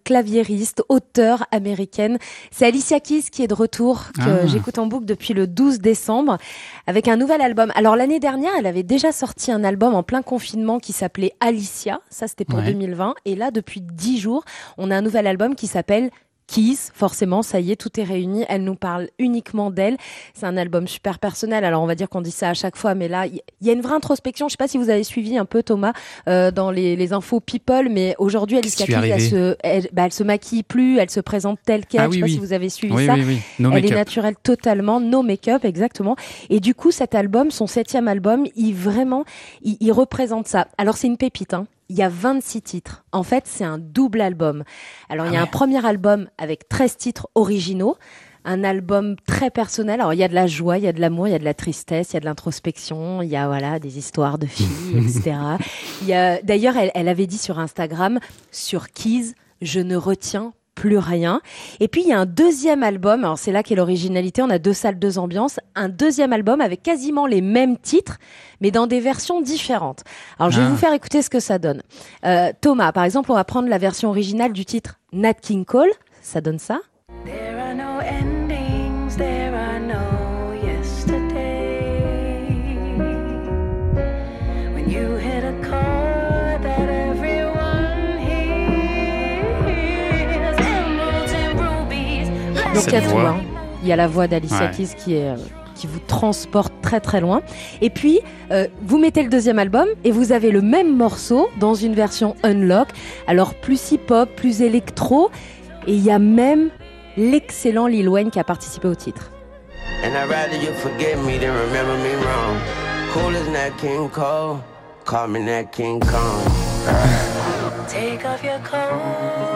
claviéristes, auteurs américaines. C'est Alicia Keys qui est de retour, que Ah. j'écoute en boucle depuis le 12 décembre, avec un nouvel album. Alors, l'année dernière, elle avait déjà sorti un album en plein confinement qui s'appelait Alicia. Ça, c'était pour Ouais. 2020. Et là, depuis 10 jours, on a un nouvel album qui s'appelle Keys, forcément, ça y est, tout est réuni. Elle nous parle uniquement d'elle. C'est un album super personnel. Alors, on va dire qu'on dit ça à chaque fois, mais là, il y a une vraie introspection. Je sais pas si vous avez suivi un peu Thomas euh, dans les, les infos People, mais aujourd'hui, Keys, elle se, elle, bah, elle se maquille plus, elle se présente telle qu'elle. Ah Je sais oui, pas oui. si vous avez suivi Oui, ça. oui, oui. No elle est naturelle totalement, no make-up, exactement. Et du coup, cet album, son septième album, il vraiment, il, il représente ça. Alors, c'est une pépite, hein. Il y a 26 titres. En fait, c'est un double album. Alors, il y a un premier album avec 13 titres originaux. Un album très personnel. Alors, il y a de la joie, il y a de l'amour, il y a de la tristesse, il y a de l'introspection, il y a, voilà, des histoires de filles, etc. Il y a, d'ailleurs, elle, elle avait dit sur Instagram, sur Keys, je ne retiens plus rien. Et puis il y a un deuxième album, alors c'est là qu'est l'originalité, on a deux salles, deux ambiances, un deuxième album avec quasiment les mêmes titres, mais dans des versions différentes. Alors je vais Ah. vous faire écouter ce que ça donne. Euh, Thomas, par exemple, on va prendre la version originale du titre Nat King Cole, ça donne ça? There are no Donc il y a Cette tout, voix. hein. Il y a la voix d'Alicia Ouais. Keys qui est euh, qui vous transporte très très loin. Et puis euh, vous mettez le deuxième album et vous avez le même morceau dans une version unlock. Alors plus hip-hop, plus électro et il y a même l'excellent Lil Wayne qui a participé au titre. And I'd rather you forget me than remember me wrong. Cool as Nat King Cole, call me Nat King Kong. Take off your coat,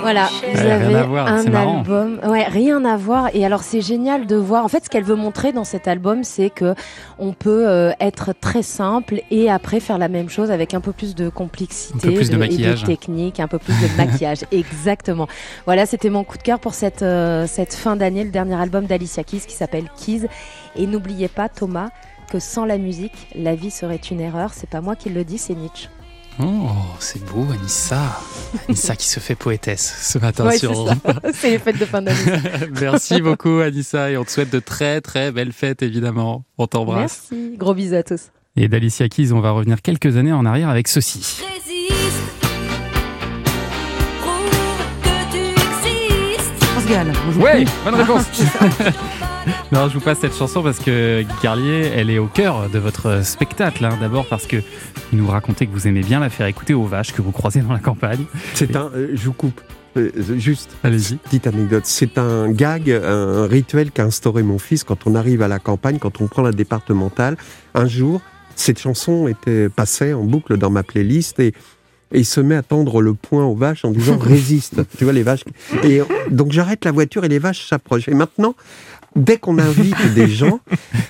Voilà, vous Ouais, rien avez à voir, c'est un marrant. album. Ouais, rien à voir. Et alors c'est génial de voir. En fait, ce qu'elle veut montrer dans cet album, c'est que on peut euh, être très simple et après faire la même chose avec un peu plus de complexité, Un peu plus de et maquillage. technique, un peu plus de maquillage. Exactement. Voilà, c'était mon coup de cœur pour cette euh, cette fin d'année, le dernier album d'Alicia Keys qui s'appelle Keys. Et n'oubliez pas, Thomas, que sans la musique, la vie serait une erreur. C'est pas moi qui le dis, c'est Nietzsche. Oh, c'est beau, Anissa. Anissa qui se fait poétesse ce matin Ouais, sur c'est les fêtes de fin d'année. Merci beaucoup, Anissa. Et on te souhaite de très, très belles fêtes, évidemment. On t'embrasse. Merci. Gros bisous à tous. Et d'Alicia Keys, on va revenir quelques années en arrière avec ceci. Joue Ouais, bonne réponse. non, je vous passe cette chanson parce que Guy Carlier, elle est au cœur de votre spectacle. hein. D'abord parce que vous nous racontez que vous aimez bien la faire écouter aux vaches que vous croisez dans la campagne. C'est un. euh, je vous coupe. Euh, juste. Allez-y. Petite anecdote. C'est un gag, un rituel qu'a instauré mon fils quand on arrive à la campagne, quand on prend la départementale. Un jour, cette chanson était passée en boucle dans ma playlist et. Et il se met à tendre le poing aux vaches en disant résiste. tu vois les vaches. Et donc j'arrête la voiture et les vaches s'approchent. Et maintenant, dès qu'on invite des gens,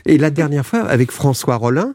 et la dernière fois avec François Rollin,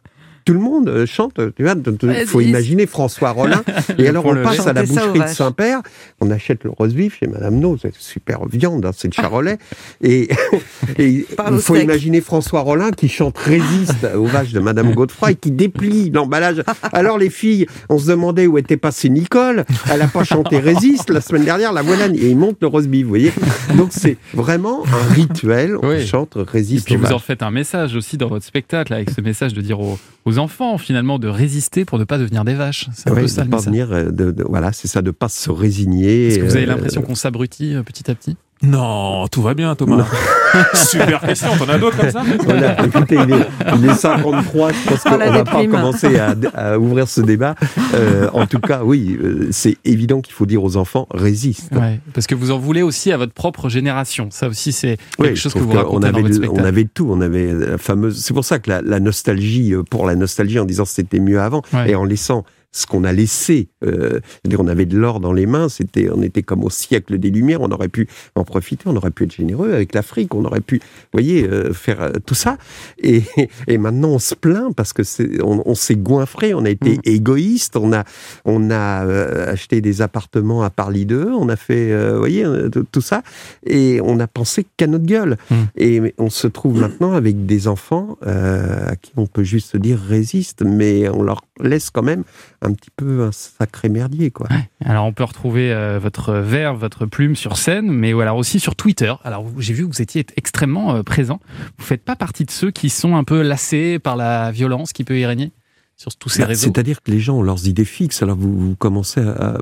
tout le monde euh, chante, tu vois, il faut imaginer François Rollin. et alors on passe à la boucherie de Saint-Père, on achète le roast beef chez Madame No, c'est super viande, hein, c'est le charolais. et il faut imaginer François Rollin qui chante Résiste aux vaches de Madame Godefroy et qui déplie l'emballage. Alors les filles, on se demandait où était passée Nicole, elle n'a pas chanté Résiste. La semaine dernière, la voilà, et il monte le beef, vous voyez. Donc c'est vraiment un rituel, on chante Résiste Et puis aux vous en faites un message aussi dans votre spectacle, avec ce message de dire aux, aux enfants finalement de résister pour ne pas devenir des vaches. C'est un Ouais, peu ça de le pas venir, euh, de, de- voilà, c'est ça, de pas se résigner. Est-ce que vous avez euh, l'impression qu'on s'abrutit euh, petit à petit? Non, tout va bien, Thomas. Super question. T'en as d'autres comme ça? Voilà, écoutez, il est, il est 53, je pense qu'on la va pas commencer à, à ouvrir ce débat. Euh, en tout cas, oui, euh, c'est évident qu'il faut dire aux enfants, résiste. Ouais, parce que vous en voulez aussi à votre propre génération. Ça aussi, c'est quelque Oui, chose que vous racontez dans avait, votre le- spectacle. on avait tout, on avait la fameuse. C'est pour ça que la, la nostalgie, euh, pour la nostalgie, en disant c'était mieux avant, Ouais. et en laissant ce qu'on a laissé, euh, c'est-à-dire on avait de l'or dans les mains, c'était, on était comme au siècle des Lumières, on aurait pu en profiter, on aurait pu être généreux avec l'Afrique, on aurait pu, vous voyez, euh, faire euh, tout ça. Et, et maintenant on se plaint parce que c'est, on, on s'est goinfré, on a été Mm. égoïste, on a, on a euh, acheté des appartements à Paris 2, on a fait, euh, vous voyez, tout, ça, et on a pensé qu'à notre gueule. Mm. Et on se trouve maintenant avec des enfants euh, à qui on peut juste dire résiste, mais on leur laisse quand même un petit peu un sacré merdier, quoi. Alors on peut retrouver euh, votre verbe, votre plume sur scène, mais alors aussi sur Twitter. Alors j'ai vu que vous étiez extrêmement euh, présent. Vous faites pas partie de ceux qui sont un peu lassés par la violence qui peut y régner sur tous ces Bah, réseaux? C'est-à-dire que les gens ont leurs idées fixes. Alors vous, vous commencez à, à,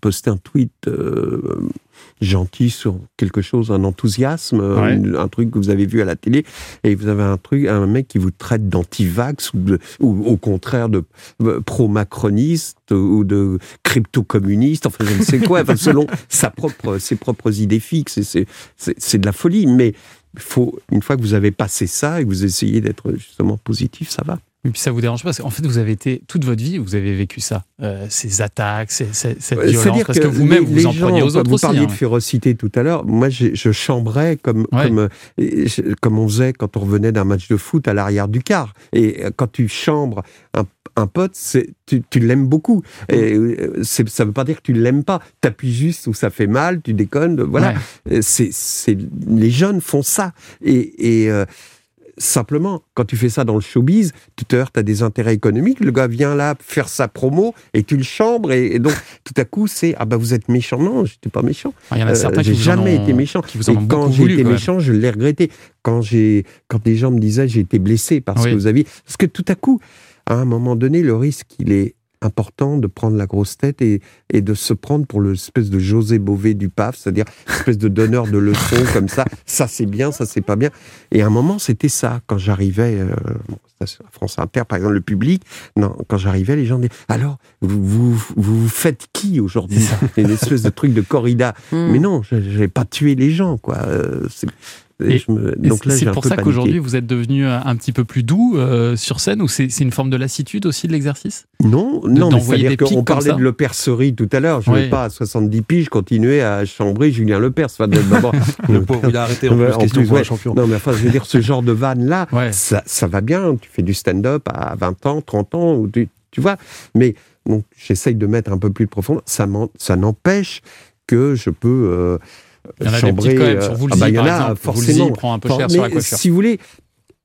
poster un tweet euh, gentil sur quelque chose, un enthousiasme, Ouais. un, un truc que vous avez vu à la télé, et vous avez un truc, un mec qui vous traite d'anti-vax ou, au contraire de euh, pro-macroniste ou de crypto-communiste, enfin je ne sais quoi, enfin, selon sa propre, ses propres idées fixes. C'est de la folie, mais faut, une fois que vous avez passé ça et que vous essayez d'être justement positif, ça va. Et puis ça vous dérange pas parce qu'en fait vous avez été toute votre vie, vous avez vécu ça, Euh, ces attaques, ces- ces- cette violence, parce que, vous-même les- vous en preniez aux autres Vous aussi. parliez hein, de férocité tout à l'heure. Moi, je chambrais comme, Ouais. comme, euh, comme on faisait quand on revenait d'un match de foot à l'arrière du car. Et euh, quand tu chambres un, un pote, c'est- tu, tu l'aimes beaucoup. Et c'est- ça ne veut pas dire que tu ne l'aimes pas. Tu appuies juste où ça fait mal, tu déconnes. Voilà. C'est, c'est- les jeunes font ça. Et. et, euh, Simplement, quand tu fais ça dans le showbiz, tu te heurtes à des intérêts économiques. Le gars vient là faire sa promo et tu le chambres. Et, et donc, tout à coup, c'est Ah ben vous êtes méchant. Non, je n'étais pas méchant. Ah, il y en a Euh, certains qui j'ai en jamais été méchant. qui vous en et quand j'ai été quand méchant, je l'ai regretté. Quand, j'ai, quand des gens me disaient j'ai été blessé parce Oui. que vous aviez. Parce que tout à coup, à un moment donné, le risque, il est important de prendre la grosse tête et, et de se prendre pour l'espèce de José Bové du PAF, c'est-à-dire espèce de donneur de leçons comme ça. Ça c'est bien, ça c'est pas bien. Et à un moment, c'était ça. Quand j'arrivais, euh, bon, sur France Inter, par exemple, le public, non, quand j'arrivais, les gens disaient Alors, vous vous, vous, faites qui aujourd'hui? Une espèce de truc de corrida. Hmm. Mais non, je n'ai pas tué les gens, quoi. Euh, c'est- Et, je me- et donc là, c'est j'ai un pour ça qu'aujourd'hui vous êtes devenu un petit peu plus doux euh, sur scène ou c'est une forme de lassitude aussi de l'exercice? Non, De- non, c'est-à-dire qu'on parlait ça de l'Epercerie tout à l'heure. Je ne Oui. vais pas à 70 piges continuer à chambrer Julien Lepers. Enfin, de- d'abord- Le pauvre, il a arrêté, en plus, question pour un ouais. champion. Non, mais enfin, je veux dire, ce genre de vanne-là, ça, ça va bien. Tu fais du stand-up à 20 ans, 30 ans, ou tu, tu vois. Mais donc, j'essaye de mettre un peu plus de profondeur. Ça n'empêche que je peux. euh, Il y en a des chambrer, petites quand même, euh, sur Woolsey, ah bah, il y en par a, exemple. Forcément. prend un peu For- cher sur la coiffure. Si vous voulez,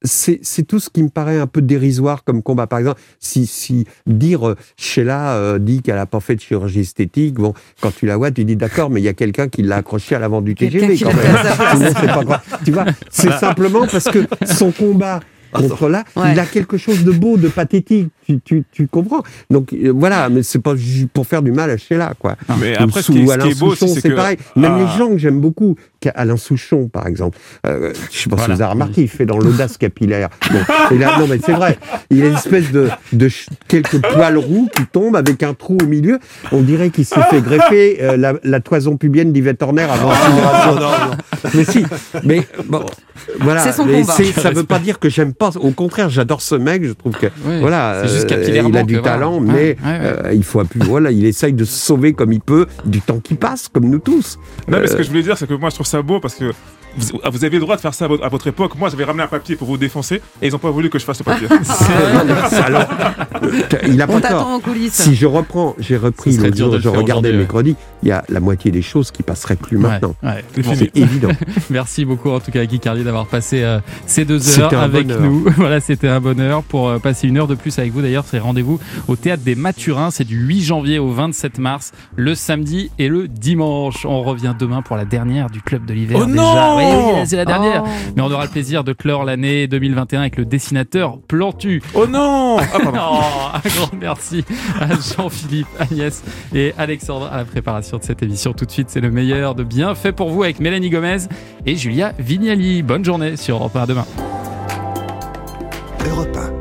c'est c'est tout ce qui me paraît un peu dérisoire comme combat. Par exemple, si, si dire euh, Sheila euh, dit qu'elle n'a pas fait de chirurgie esthétique, bon, quand tu la vois, tu dis d'accord, mais il y a quelqu'un qui l'a accroché à l'avant du TGV quand même. Sinon, c'est pas grave. Tu vois, c'est Voilà. simplement parce que son combat contre là, Ouais. il a quelque chose de beau, de pathétique. Tu, tu, tu comprends Donc euh, voilà, mais c'est pas pour faire du mal à Sheila, quoi. Mais Ou après, ce sous- qui est- ou ce Alain qui est beau aussi, Souchon, c'est que- pareil. Même Ah. les gens que j'aime beaucoup, Alain Souchon, par exemple. Euh, je sais pas Voilà. si vous avez remarqué, il fait dans l'audace capillaire. Bon, et là, non, mais c'est vrai. Il a une espèce de, de quelques poils roux qui tombent avec un trou au milieu. On dirait qu'il s'est fait greffer euh, la, la toison pubienne d'Yvette Horner avant Oh, non, non. Mais si, mais bon, voilà. C'est son Mais combat. c'est- ça veut pas dire que j'aime pas. Au contraire, j'adore ce mec. Je trouve que Oui, voilà, euh, il a du que talent, Ouais, mais ouais, ouais. euh, il faut appuyer. Voilà, il essaye de se sauver comme il peut du temps qui passe, comme nous tous. Non, mais ce Euh, que je voulais dire, c'est que moi, je trouve ça beau parce que vous, ah, vous avez le droit de faire ça à votre, à votre époque. Moi, j'avais ramené un papier pour vous défoncer et ils n'ont pas voulu que je fasse le papier. Alors, euh, il a On pas t'attend tort. en coulisses. Si je reprends, j'ai repris de jour, le je regardais mes chroniques, il y a la moitié des choses qui passeraient plus maintenant. Ouais, C'est Bon, fini. C'est évident. Merci beaucoup en tout cas à Guy Carlier d'avoir passé euh, ces deux heures avec bonheur. nous. voilà, c'était un bonheur pour euh, passer une heure de plus avec vous. D'ailleurs, c'est rendez-vous au théâtre des Mathurins. C'est du 8 janvier au 27 mars, le samedi et le dimanche. On revient demain pour la dernière du club de l'hiver. Oh déjà. non Oui, oui, c'est la dernière. Oh. Mais on aura le plaisir de clore l'année 2021 avec le dessinateur Plantu. Oh non Ah. Oh, un grand merci à Jean-Philippe, Agnès et Alexandre à la préparation de cette émission. Tout de suite, c'est le meilleur de bien fait pour vous avec Mélanie Gomez et Julia Vignali. Bonne journée sur Europe 1 à demain. Europe 1.